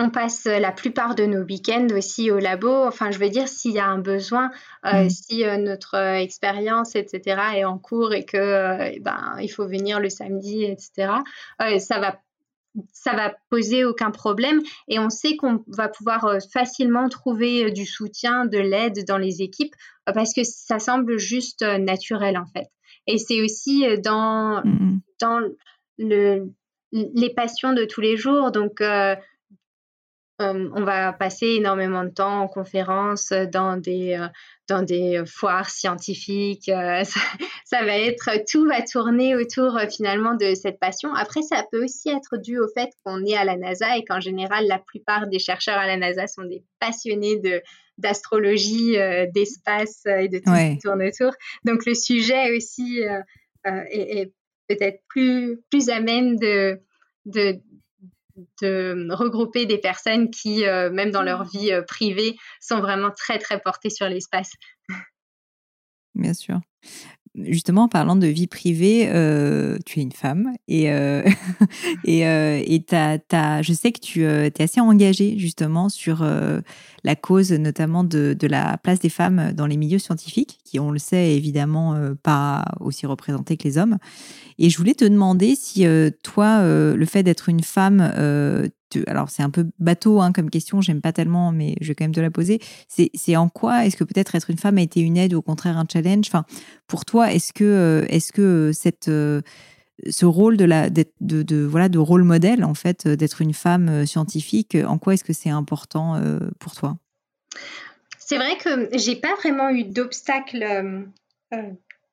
on passe la plupart de nos week-ends aussi au labo. Enfin, je veux dire, s'il y a un besoin, euh, mmh. si euh, notre euh, expérience, etc., est en cours et que ben, il faut venir le samedi, etc., ça va ça va poser aucun problème et on sait qu'on va pouvoir facilement trouver du soutien, de l'aide dans les équipes parce que ça semble juste naturel en fait. Et c'est aussi dans, mmh dans le, les passions de tous les jours. Donc, euh, on va passer énormément de temps en conférence, euh, dans des, euh, dans des foires scientifiques. Ça, va être, tout va tourner autour finalement de cette passion. Après, ça peut aussi être dû au fait qu'on est à la NASA et qu'en général, la plupart des chercheurs à la NASA sont des passionnés de d'astrologie, d'espace et de tout ce qui tourne autour. Donc le sujet aussi est, peut-être plus, plus amène de, de, de regrouper des personnes qui, euh, même dans leur vie euh, privée, sont vraiment très, très portées sur l'espace. Bien sûr. Justement, en parlant de vie privée, euh, tu es une femme et, et, et je sais que tu es assez engagée justement sur la cause notamment de, de, la place des femmes dans les milieux scientifiques, qui, on le sait, évidemment pas aussi représentées que les hommes. Et je voulais te demander si euh, toi, euh, le fait d'être une femme, euh, alors c'est un peu bateau hein, comme question, j'aime pas tellement, mais je vais quand même te la poser. C'est en quoi est-ce que peut-être être une femme a été une aide ou au contraire un challenge? Pour toi, est-ce que, est-ce que cette ce rôle de la de, de, voilà de rôle modèle en fait d'être une femme scientifique en quoi est-ce que c'est important pour toi? C'est vrai que j'ai pas vraiment eu d'obstacle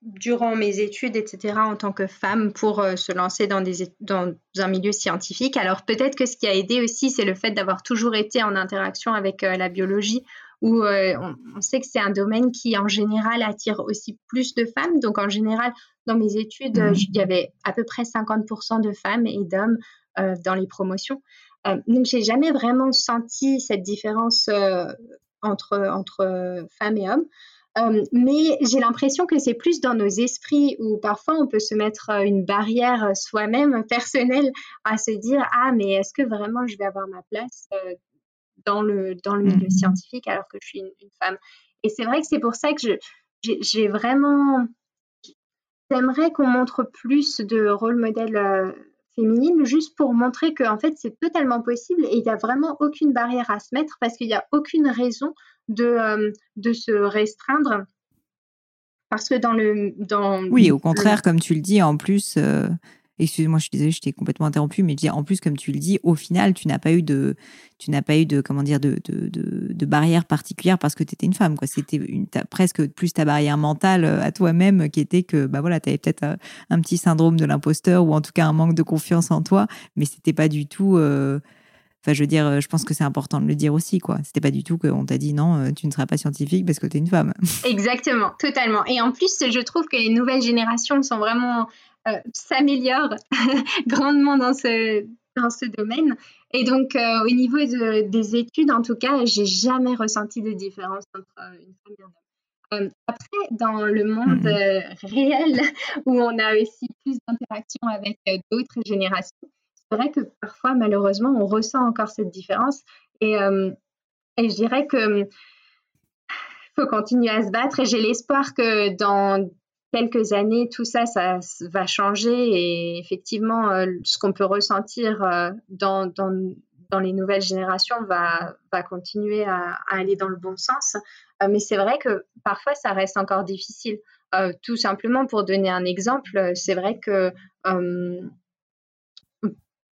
durant mes études, etc., en tant que femme pour euh, se lancer dans, des, dans un milieu scientifique. Alors peut-être que ce qui a aidé aussi, c'est le fait d'avoir toujours été en interaction avec euh, la biologie, où euh, on, sait que c'est un domaine qui, en général, attire aussi plus de femmes. Donc en général, dans mes études, mmh. il y avait à peu près 50% de femmes et d'hommes dans les promotions. donc j'ai jamais vraiment senti cette différence entre, entre femmes et hommes. Euh, mais j'ai l'impression que c'est plus dans nos esprits où parfois on peut se mettre euh, une barrière euh, soi-même personnelle à se dire ah mais est-ce que vraiment je vais avoir ma place dans le dans le milieu mmh. scientifique alors que je suis une, femme? Et c'est vrai que c'est pour ça que j'ai vraiment j'aimerais qu'on montre plus de rôle modèle féminine juste pour montrer que en fait c'est totalement possible et il n'y a vraiment aucune barrière à se mettre parce qu'il n'y a aucune raison de, euh, de se restreindre. Parce que dans le. Dans oui, au contraire, comme tu le dis, en plus, euh, excuse-moi, je suis désolée, je t'ai complètement interrompu, mais je dis, en plus, comme tu le dis, au final, tu n'as pas eu de, tu n'as pas eu de, comment dire, de, de, de, barrière particulière parce que tu étais une femme, quoi. C'était une, presque plus ta barrière mentale euh, à toi-même qui était que, bah voilà, tu avais peut-être un, un, petit syndrome de l'imposteur ou en tout cas un manque de confiance en toi, mais c'était pas du tout, euh, Enfin, je veux dire, euh, je pense que c'est important de le dire aussi, quoi. C'était pas du tout qu'on t'a dit non, euh, tu ne seras pas scientifique parce que tu es une femme. Exactement, totalement. Et en plus, je trouve que les nouvelles générations sont vraiment euh, s'améliorent grandement dans ce dans ce domaine. Et donc, au niveau des études, en tout cas, j'ai jamais ressenti de différence entre une femme et un homme. après, dans le monde mm-hmm. réel, où on a aussi plus d'interactions avec d'autres générations, vrai que parfois, malheureusement, on ressent encore cette différence. Et, euh, je dirais que faut continuer à se battre. Et j'ai l'espoir que dans quelques années, tout ça, ça va changer. Et effectivement, euh, ce qu'on peut ressentir euh, dans, les nouvelles générations va, continuer à, aller dans le bon sens. mais c'est vrai que parfois, ça reste encore difficile. tout simplement pour donner un exemple, c'est vrai que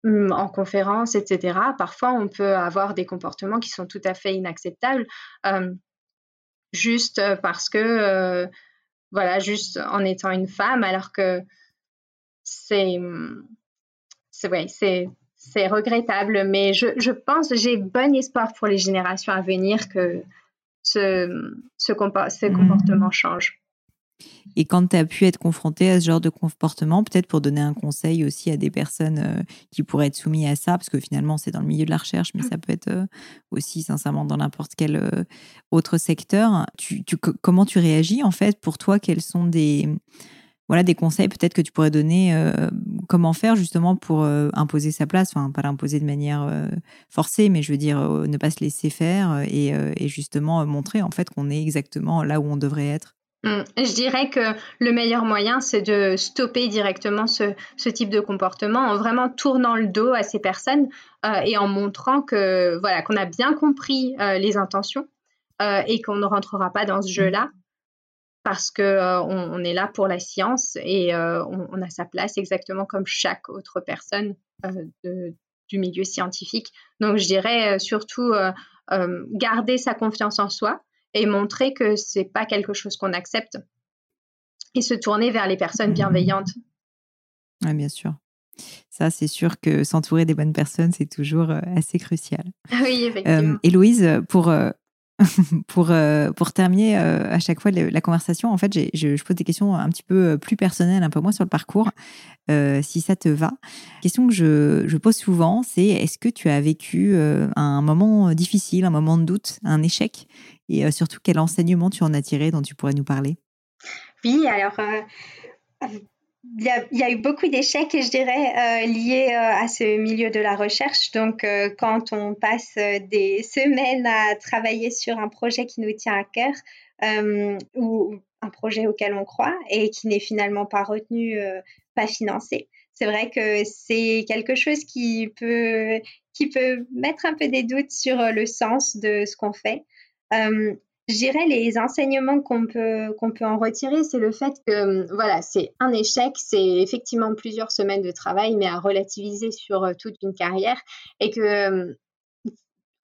en conférence, etc. Parfois, on peut avoir des comportements qui sont tout à fait inacceptables, hum, juste parce que, euh, voilà, juste en étant une femme, alors que c'est, hum, c'est, c'est, c'est regrettable. Mais je, je pense, j'ai bon espoir pour les générations à venir que ce, ce, ce mmh. comportement change. Et quand tu as pu être confronté à ce genre de comportement, peut-être pour donner un conseil aussi à des personnes euh, qui pourraient être soumises à ça, parce que finalement c'est dans le milieu de la recherche, mais ça peut être euh, aussi sincèrement dans n'importe quel euh, autre secteur. Tu, comment tu réagis en fait Pour toi, quels sont des, voilà, des conseils peut-être que tu pourrais donner Comment faire justement pour imposer sa place? Enfin, pas l'imposer de manière forcée, mais je veux dire ne pas se laisser faire et, et justement montrer en fait qu'on est exactement là où on devrait être. Mm. Je dirais que le meilleur moyen, c'est de stopper directement ce, type de comportement en vraiment tournant le dos à ces personnes euh, et en montrant que voilà qu'on a bien compris euh, les intentions euh, et qu'on ne rentrera pas dans ce mm. jeu-là parce que on, est là pour la science et on, a sa place exactement comme chaque autre personne du milieu scientifique. Donc je dirais surtout garder sa confiance en soi et montrer que c'est pas quelque chose qu'on accepte et se tourner vers les personnes mmh. bienveillantes. Oui, bien sûr. Ça, c'est sûr que s'entourer des bonnes personnes, c'est toujours euh, assez crucial. Oui, effectivement. Euh, Héloïse, pour, euh, pour, pour terminer à chaque fois la conversation, en fait, je, je, pose des questions un petit peu plus personnelles, un peu moins sur le parcours, si ça te va. Question que je, je pose souvent, c'est est-ce que tu as vécu un moment difficile, un moment de doute, un échec? Et surtout, quel enseignement tu en as tiré dont tu pourrais nous parler? Oui, alors, il y, a, eu beaucoup d'échecs, je dirais, liés à ce milieu de la recherche. Donc, quand on passe des semaines à travailler sur un projet qui nous tient à cœur, ou un projet auquel on croit et qui n'est finalement pas retenu, pas financé, c'est vrai que c'est quelque chose qui peut, qui peut mettre un peu des doutes sur le sens de ce qu'on fait. Euh, les enseignements qu'on peut, peut en retirer, c'est le fait que euh, voilà, c'est un échec, c'est effectivement plusieurs semaines de travail, mais à relativiser sur euh, toute une carrière et que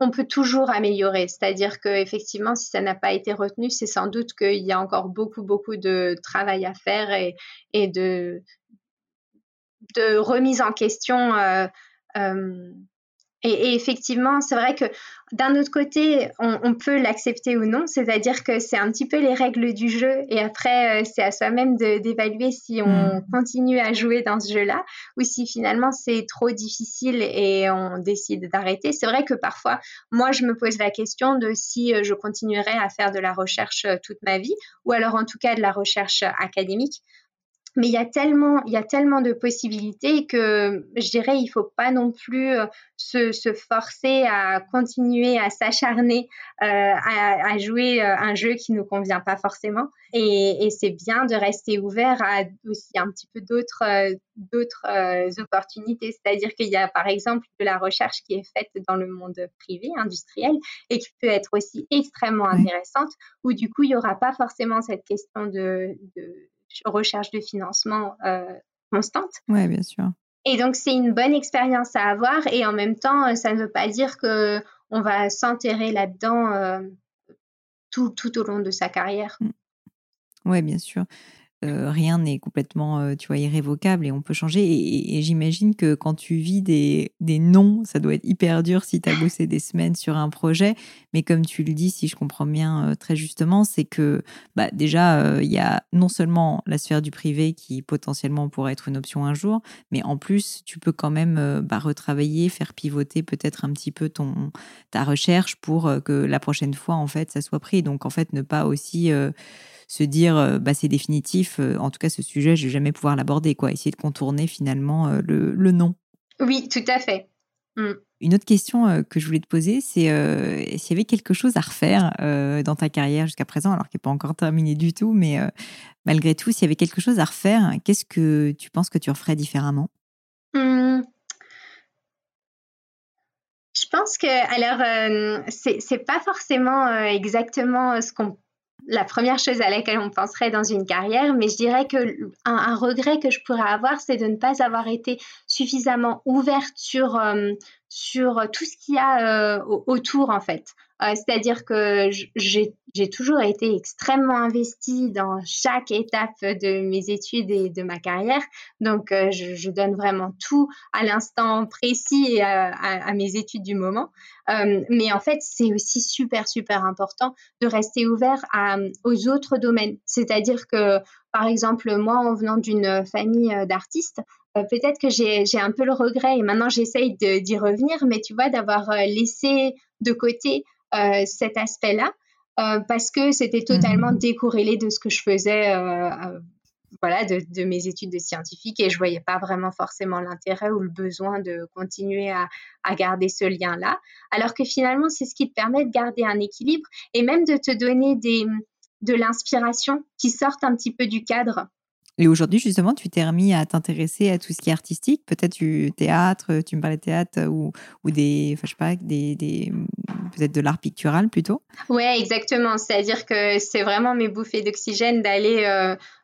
on peut toujours améliorer. C'est-à-dire que effectivement, si ça n'a pas été retenu, c'est sans doute qu'il y a encore beaucoup, beaucoup de travail à faire et, et de, de remise en question. Et, effectivement, c'est vrai que d'un autre côté, on, peut l'accepter ou non, c'est-à-dire que c'est un petit peu les règles du jeu et après, euh, c'est à soi-même d'évaluer si on hmm. continue à jouer dans ce jeu-là ou si finalement c'est trop difficile et on décide d'arrêter. C'est vrai que parfois, moi, je me pose la question de si euh, je continuerai à faire de la recherche euh, toute ma vie ou alors en tout cas de la recherche académique mais il y a tellement, il y a tellement de possibilités que je dirais, il faut pas non plus euh, se, se forcer à continuer à s'acharner euh, à, à, jouer euh, un jeu qui nous convient pas forcément. Et, et c'est bien de rester ouvert à aussi un petit peu d'autres, d'autres opportunités. C'est-à-dire qu'il y a par exemple de la recherche qui est faite dans le monde privé, industriel, et qui peut être aussi extrêmement intéressante, où du coup il y aura pas forcément cette question de, de recherche de financement euh, constante. Oui, bien sûr. Et donc, c'est une bonne expérience à avoir. Et en même temps, ça ne veut pas dire que on va s'enterrer là-dedans tout, tout, au long de sa carrière. Mmh. Oui, bien sûr rien n'est complètement, tu vois, irrévocable et on peut changer. Et, j'imagine que quand tu vis des, des non, ça doit être hyper dur si tu as bossé des semaines sur un projet. Mais comme tu le dis, si je comprends bien très justement, c'est que bah, déjà, il y a non seulement la sphère du privé qui potentiellement pourrait être une option un jour, mais en plus, tu peux quand même bah, retravailler, faire pivoter peut-être un petit peu ton, ta recherche pour que la prochaine fois, en fait, ça soit pris. Donc, en fait, ne pas aussi se dire bah, c'est définitif, en tout cas ce sujet, je vais jamais pouvoir l'aborder, quoi. Essayer de contourner finalement le, le non. Oui, tout à fait. Mmh. Une autre question que je voulais te poser, c'est s'il y avait quelque chose à refaire dans ta carrière jusqu'à présent, alors qu'elle n'est pas encore terminée du tout, mais malgré tout, s'il y avait quelque chose à refaire, qu'est-ce que tu penses que tu referais différemment? Mmh. Je pense que, alors, c'est pas forcément exactement ce qu'on la première chose à laquelle on penserait dans une carrière, mais je dirais que un, regret que je pourrais avoir, c'est de ne pas avoir été suffisamment ouverte sur, euh, tout ce qu'il y a euh, autour, en fait. Euh, c'est-à-dire que j'ai toujours été extrêmement investie dans chaque étape de mes études et de ma carrière. Donc, euh, je, donne vraiment tout à l'instant précis et à, mes études du moment. Euh, mais en fait, c'est aussi super, super important de rester ouvert aux autres domaines. C'est-à-dire que, par exemple, moi, en venant d'une famille d'artistes, peut-être que j'ai un peu le regret et maintenant j'essaye d'y revenir, mais tu vois, d'avoir laissé de côté cet aspect-là euh, parce que c'était totalement mhm. décorrélé de ce que je faisais euh, voilà, de, mes études de scientifique et je voyais pas vraiment forcément l'intérêt ou le besoin de continuer à, à garder ce lien-là. Alors que finalement, c'est ce qui te permet de garder un équilibre et même de te donner des, de l'inspiration qui sortent un petit peu du cadre. Et aujourd'hui, justement, tu t'es remis à t'intéresser à tout ce qui est artistique, peut-être du théâtre, tu me parlais de théâtre ou, ou des, enfin, je sais pas, des, des peut-être de l'art pictural plutôt. Ouais, exactement. C'est-à-dire que c'est vraiment mes bouffées d'oxygène d'aller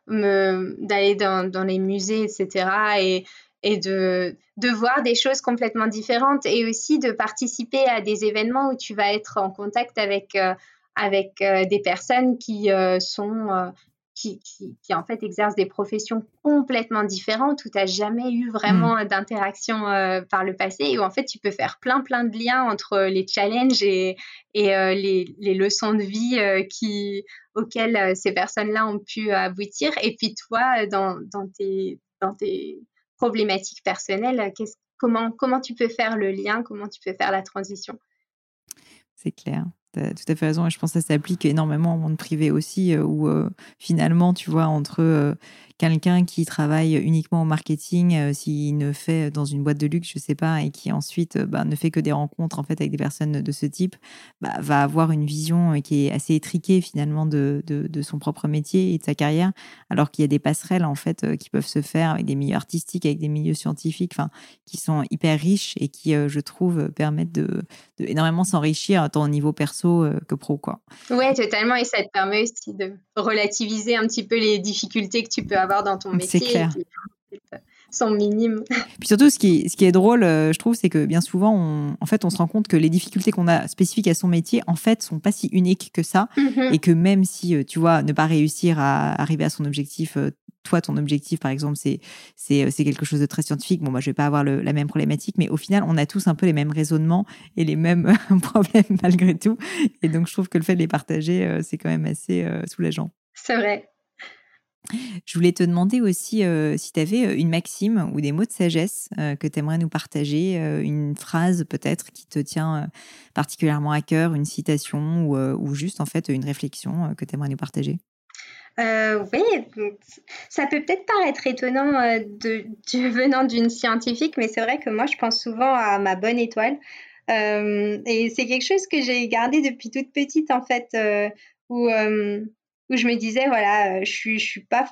euh, d'aller dans, dans, les musées, etc. Et, et de, de voir des choses complètement différentes et aussi de participer à des événements où tu vas être en contact avec euh, avec euh, des personnes qui sont qui, qui, en fait exercent des professions complètement différentes où tu n'as jamais eu vraiment mmh. d'interaction euh, par le passé et où en fait tu peux faire plein plein de liens entre les challenges et, et euh, les, les, leçons de vie euh, qui, auxquelles ces personnes-là ont pu aboutir. Et puis toi, dans, dans, tes, dans tes problématiques personnelles, comment, comment tu peux faire le lien, comment tu peux faire la transition? C'est clair tout à fait raison. Et je pense que ça s'applique énormément au monde privé aussi, euh, où euh, finalement, tu vois, entre euh, quelqu'un qui travaille uniquement au marketing, euh, s'il ne fait dans une boîte de luxe, je sais pas, et qui ensuite euh, bah, ne fait que des rencontres en fait avec des personnes de ce type, bah, va avoir une vision euh, qui est assez étriquée finalement de, son propre métier et de sa carrière, alors qu'il y a des passerelles en fait qui peuvent se faire avec des milieux artistiques, avec des milieux scientifiques, qui sont hyper riches et qui, je trouve, permettent de, énormément s'enrichir tant au niveau perso que pro, quoi. Ouais, totalement, et ça te permet aussi de relativiser un petit peu les difficultés que tu peux avoir avoir dans ton métier. C'est clair. sont minimes. Puis surtout, ce qui, ce qui est drôle, euh, je trouve, c'est que bien souvent, on, en fait, on se rend compte que les difficultés qu'on a spécifiques à son métier, en fait, sont pas si uniques que ça. Mm-hmm. Et que même si, euh, tu vois, ne pas réussir à arriver à son objectif, euh, toi, ton objectif, par exemple, c'est, c'est, quelque chose de très scientifique. Bon, moi, je vais pas avoir la même problématique, mais au final, on a tous un peu les mêmes raisonnements et les mêmes problèmes malgré tout. Et donc, je trouve que le fait de les partager, c'est quand même assez soulageant. C'est vrai. Je voulais te demander aussi euh, si tu avais euh, une maxime ou des mots de sagesse euh, que tu aimerais nous partager, une phrase peut-être qui te tient particulièrement à cœur, une citation ou, juste en fait une réflexion que tu aimerais nous partager? oui, ça peut peut-être paraître étonnant de, venant d'une scientifique, mais c'est vrai que moi je pense souvent à ma bonne étoile. et c'est quelque chose que j'ai gardé depuis toute petite en fait, où où je me disais, voilà, euh, je suis, je suis pas.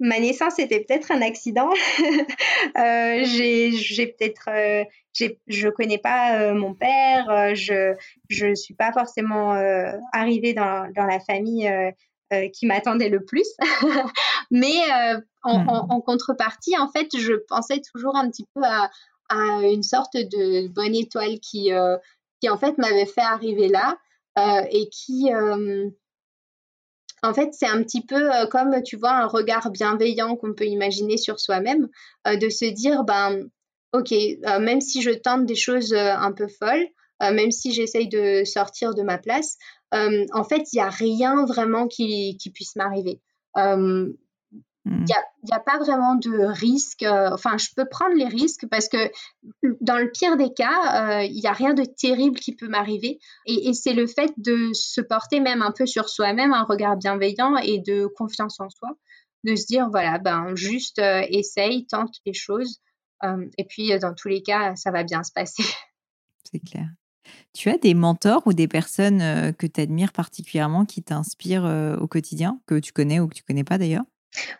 ma naissance était peut-être un accident. euh, j'ai peut-être. Euh, je connais pas euh, mon père. je je suis pas forcément arrivée dans, dans la famille qui m'attendait le plus. Mais hmm. en, contrepartie, en fait, je pensais toujours un petit peu à, une sorte de bonne étoile qui, qui en fait m'avait fait arriver là et qui en fait, c'est un petit peu comme, tu vois, un regard bienveillant qu'on peut imaginer sur soi-même, de se dire, ben, ok, même si je tente des choses un peu folles, même si j'essaye de sortir de ma place, en fait, il n'y a rien vraiment qui, puisse m'arriver. Il n'y a, pas vraiment de risque. enfin, je peux prendre les risques parce que dans le pire des cas, il n'y a rien de terrible qui peut m'arriver. Et, c'est le fait de se porter même un peu sur soi-même, un regard bienveillant et de confiance en soi, de se dire, voilà, ben, juste essaye, tente les choses. et puis, dans tous les cas, ça va bien se passer. C'est clair. Tu as des mentors ou des personnes que tu admires particulièrement qui t'inspirent au quotidien, que tu connais ou que tu connais pas d'ailleurs?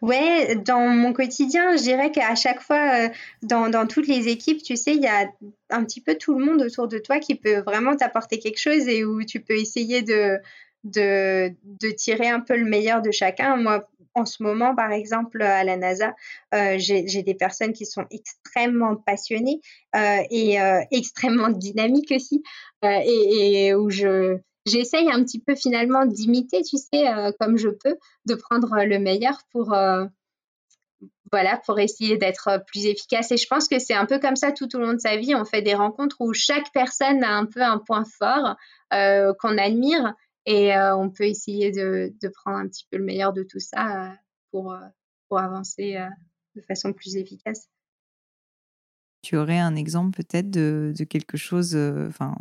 Ouais, dans mon quotidien, je dirais qu'à chaque fois, dans, dans, toutes les équipes, tu sais, il y a un petit peu tout le monde autour de toi qui peut vraiment t'apporter quelque chose et où tu peux essayer de, de, de, tirer un peu le meilleur de chacun. Moi, en ce moment, par exemple, à la NASA, euh, j'ai des personnes qui sont extrêmement passionnées euh, et euh, extrêmement dynamiques aussi, et, où je j'essaye un petit peu finalement d'imiter, tu sais, comme je peux, de prendre le meilleur pour voilà, pour essayer d'être plus efficace. Et je pense que c'est un peu comme ça tout au long de sa vie. On fait des rencontres où chaque personne a un peu un point fort qu'on admire et on peut essayer de, de, prendre un petit peu le meilleur de tout ça pour, pour avancer de façon plus efficace. Tu aurais un exemple peut-être de, de, quelque chose, enfin,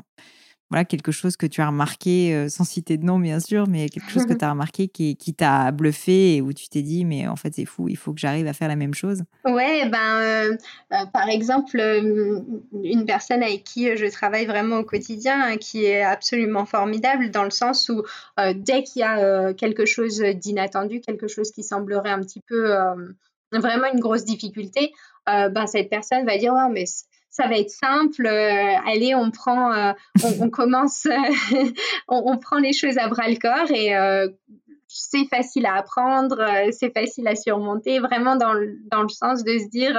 voilà, quelque chose que tu as remarqué, euh, sans citer de nom bien sûr, mais quelque chose que tu as remarqué qui, qui t'a bluffé et où tu t'es dit, mais en fait c'est fou, il faut que j'arrive à faire la même chose? Ouais, ben, euh, euh, par exemple, une personne avec qui je travaille vraiment au quotidien, hein, qui est absolument formidable dans le sens où dès qu'il y a quelque chose d'inattendu, quelque chose qui semblerait un petit peu vraiment une grosse difficulté, ben, cette personne va dire, ouais, mais ça va être simple. Euh, allez, on prend, euh, on, commence, on, prend les choses à bras le corps et euh, c'est facile à apprendre, c'est facile à surmonter, vraiment dans le, dans le sens de se dire,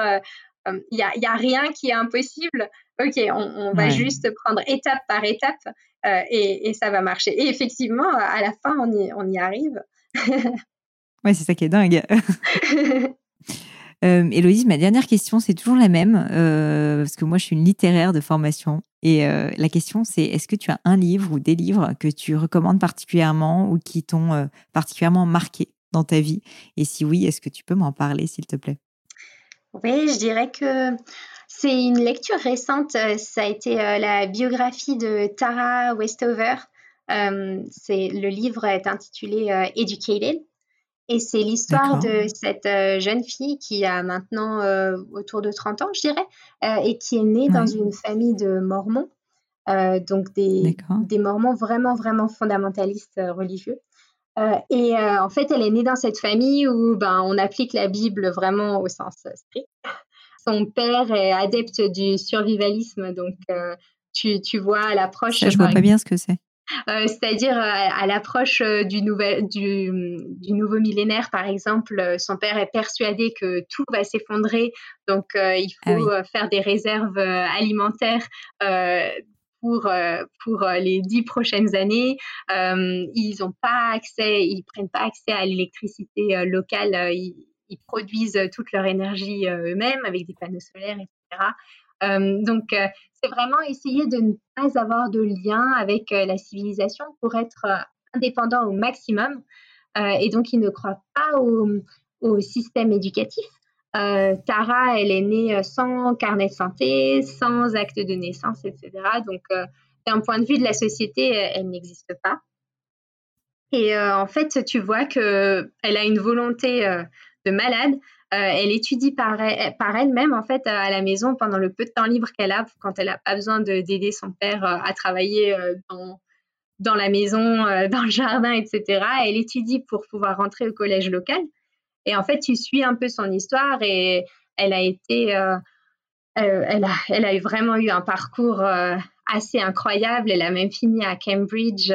il n'y a, y a, rien qui est impossible. Ok, on, va juste prendre étape par étape et, et, ça va marcher. Et effectivement, à la fin, on y, on y arrive. ouais, c'est ça qui est dingue. Euh, Héloïse, ma dernière question, c'est toujours la même, euh, parce que moi, je suis une littéraire de formation. Et euh, la question, c'est est-ce que tu as un livre ou des livres que tu recommandes particulièrement ou qui t'ont euh, particulièrement marqué dans ta vie? Et si oui, est-ce que tu peux m'en parler, s'il te plaît? Oui, je dirais que c'est une lecture récente. Ça a été la biographie de Tara Westover. le livre est intitulé Educated et c'est l'histoire de cette euh, jeune fille qui a maintenant euh, autour de 30 ans, je dirais, euh, et qui est née dans une famille de mormons, donc des, des, mormons vraiment, vraiment fondamentalistes religieux. et en fait, elle est née dans cette famille où ben, on applique la Bible vraiment au sens strict. Son père est adepte du survivalisme, donc tu, tu vois l'approche. Je vois pas bien ce que c'est. Euh, c'est-à-dire euh, à, l'approche euh, du, du, nouveau millénaire, par exemple, son père est persuadé que tout va s'effondrer, donc il ah faut faire des réserves alimentaires pour, pour les dix prochaines années. ils n'ont pas accès, ils prennent pas accès à l'électricité locale. Ils, ils, produisent toute leur énergie eux-mêmes avec des panneaux solaires, etc. donc, c'est vraiment essayer de ne pas avoir de lien avec euh, la civilisation pour être euh, indépendant au maximum. Euh, et donc, ils ne croient pas au, système éducatif. Tara, elle est née sans carnet de santé, sans acte de naissance, etc. Donc, d'un point de vue de la société, elle n'existe pas. Et en fait, tu vois qu'elle a une volonté de malade euh, elle étudie par, elle-même, en fait, à la maison pendant le peu de temps libre qu'elle a, quand elle n'a pas besoin d'aider son père euh, à travailler euh, dans, la maison, dans le jardin, etc. Elle étudie pour pouvoir rentrer au collège local. Et en fait, tu suis un peu son histoire et elle a été, elle a vraiment eu un parcours assez incroyable. Elle a même fini à Cambridge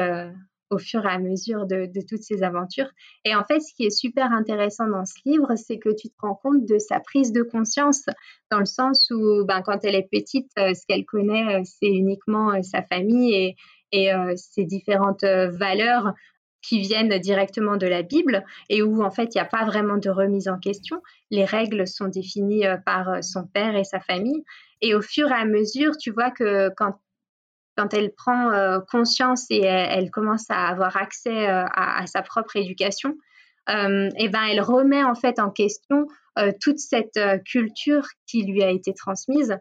au fur et à mesure de, toutes ces aventures. Et en fait, ce qui est super intéressant dans ce livre, c'est que tu te rends compte de sa prise de conscience, dans le sens où ben, quand elle est petite, euh, ce qu'elle connaît, euh, c'est uniquement euh, sa famille et, et ses différentes valeurs qui viennent directement de la Bible et où en fait il n'y a pas vraiment de remise en question. Les règles sont définies par son père et sa famille. Et au fur et à mesure, tu vois que quand quand elle prend euh, conscience et elle, commence à avoir accès euh, à, sa propre éducation, euh, et ben elle remet en fait en question toute cette culture qui lui a été transmise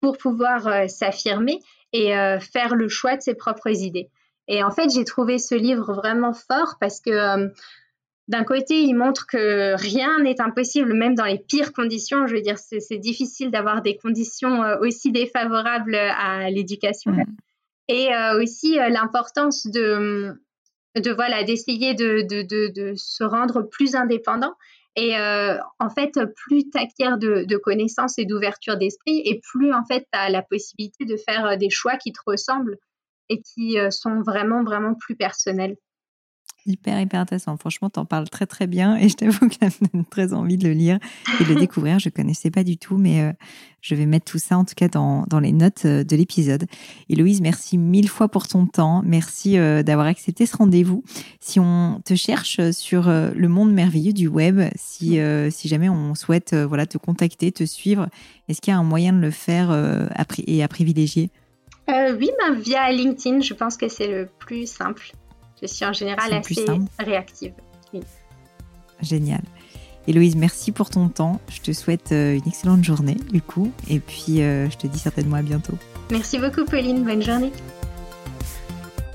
pour pouvoir s'affirmer et faire le choix de ses propres idées. Et en fait, j'ai trouvé ce livre vraiment fort parce que d'un côté, il montre que rien n'est impossible, même dans les pires conditions. Je veux dire, c'est difficile d'avoir des conditions aussi défavorables à l'éducation. Et euh, aussi euh, l'importance de, de voilà d'essayer de, de, se rendre plus indépendant. Et euh, en fait, plus tu acquiers de, connaissances et d'ouverture d'esprit, et plus en fait tu as la possibilité de faire des choix qui te ressemblent et qui sont vraiment, vraiment plus personnels. Hyper, hyper intéressant. Franchement, tu en parles très, très bien et je t'avoue que ça me donne très envie de le lire et de le découvrir. Je connaissais pas du tout, mais euh, je vais mettre tout ça en tout cas dans, dans les notes euh, de l'épisode. Et Louise, merci mille fois pour ton temps. Merci euh, d'avoir accepté ce rendez-vous. Si on te cherche sur le monde merveilleux du web, si, si jamais on souhaite voilà, te contacter, te suivre, est-ce qu'il y a un moyen de le faire et à privilégier? Oui, ben, via LinkedIn, je pense que c'est le plus simple. Je suis en général assez réactive. Génial. Héloïse, merci pour ton temps. Je te souhaite euh, une excellente journée, du coup. Et puis, euh, je te dis certainement à bientôt. Merci beaucoup, Pauline. Bonne journée.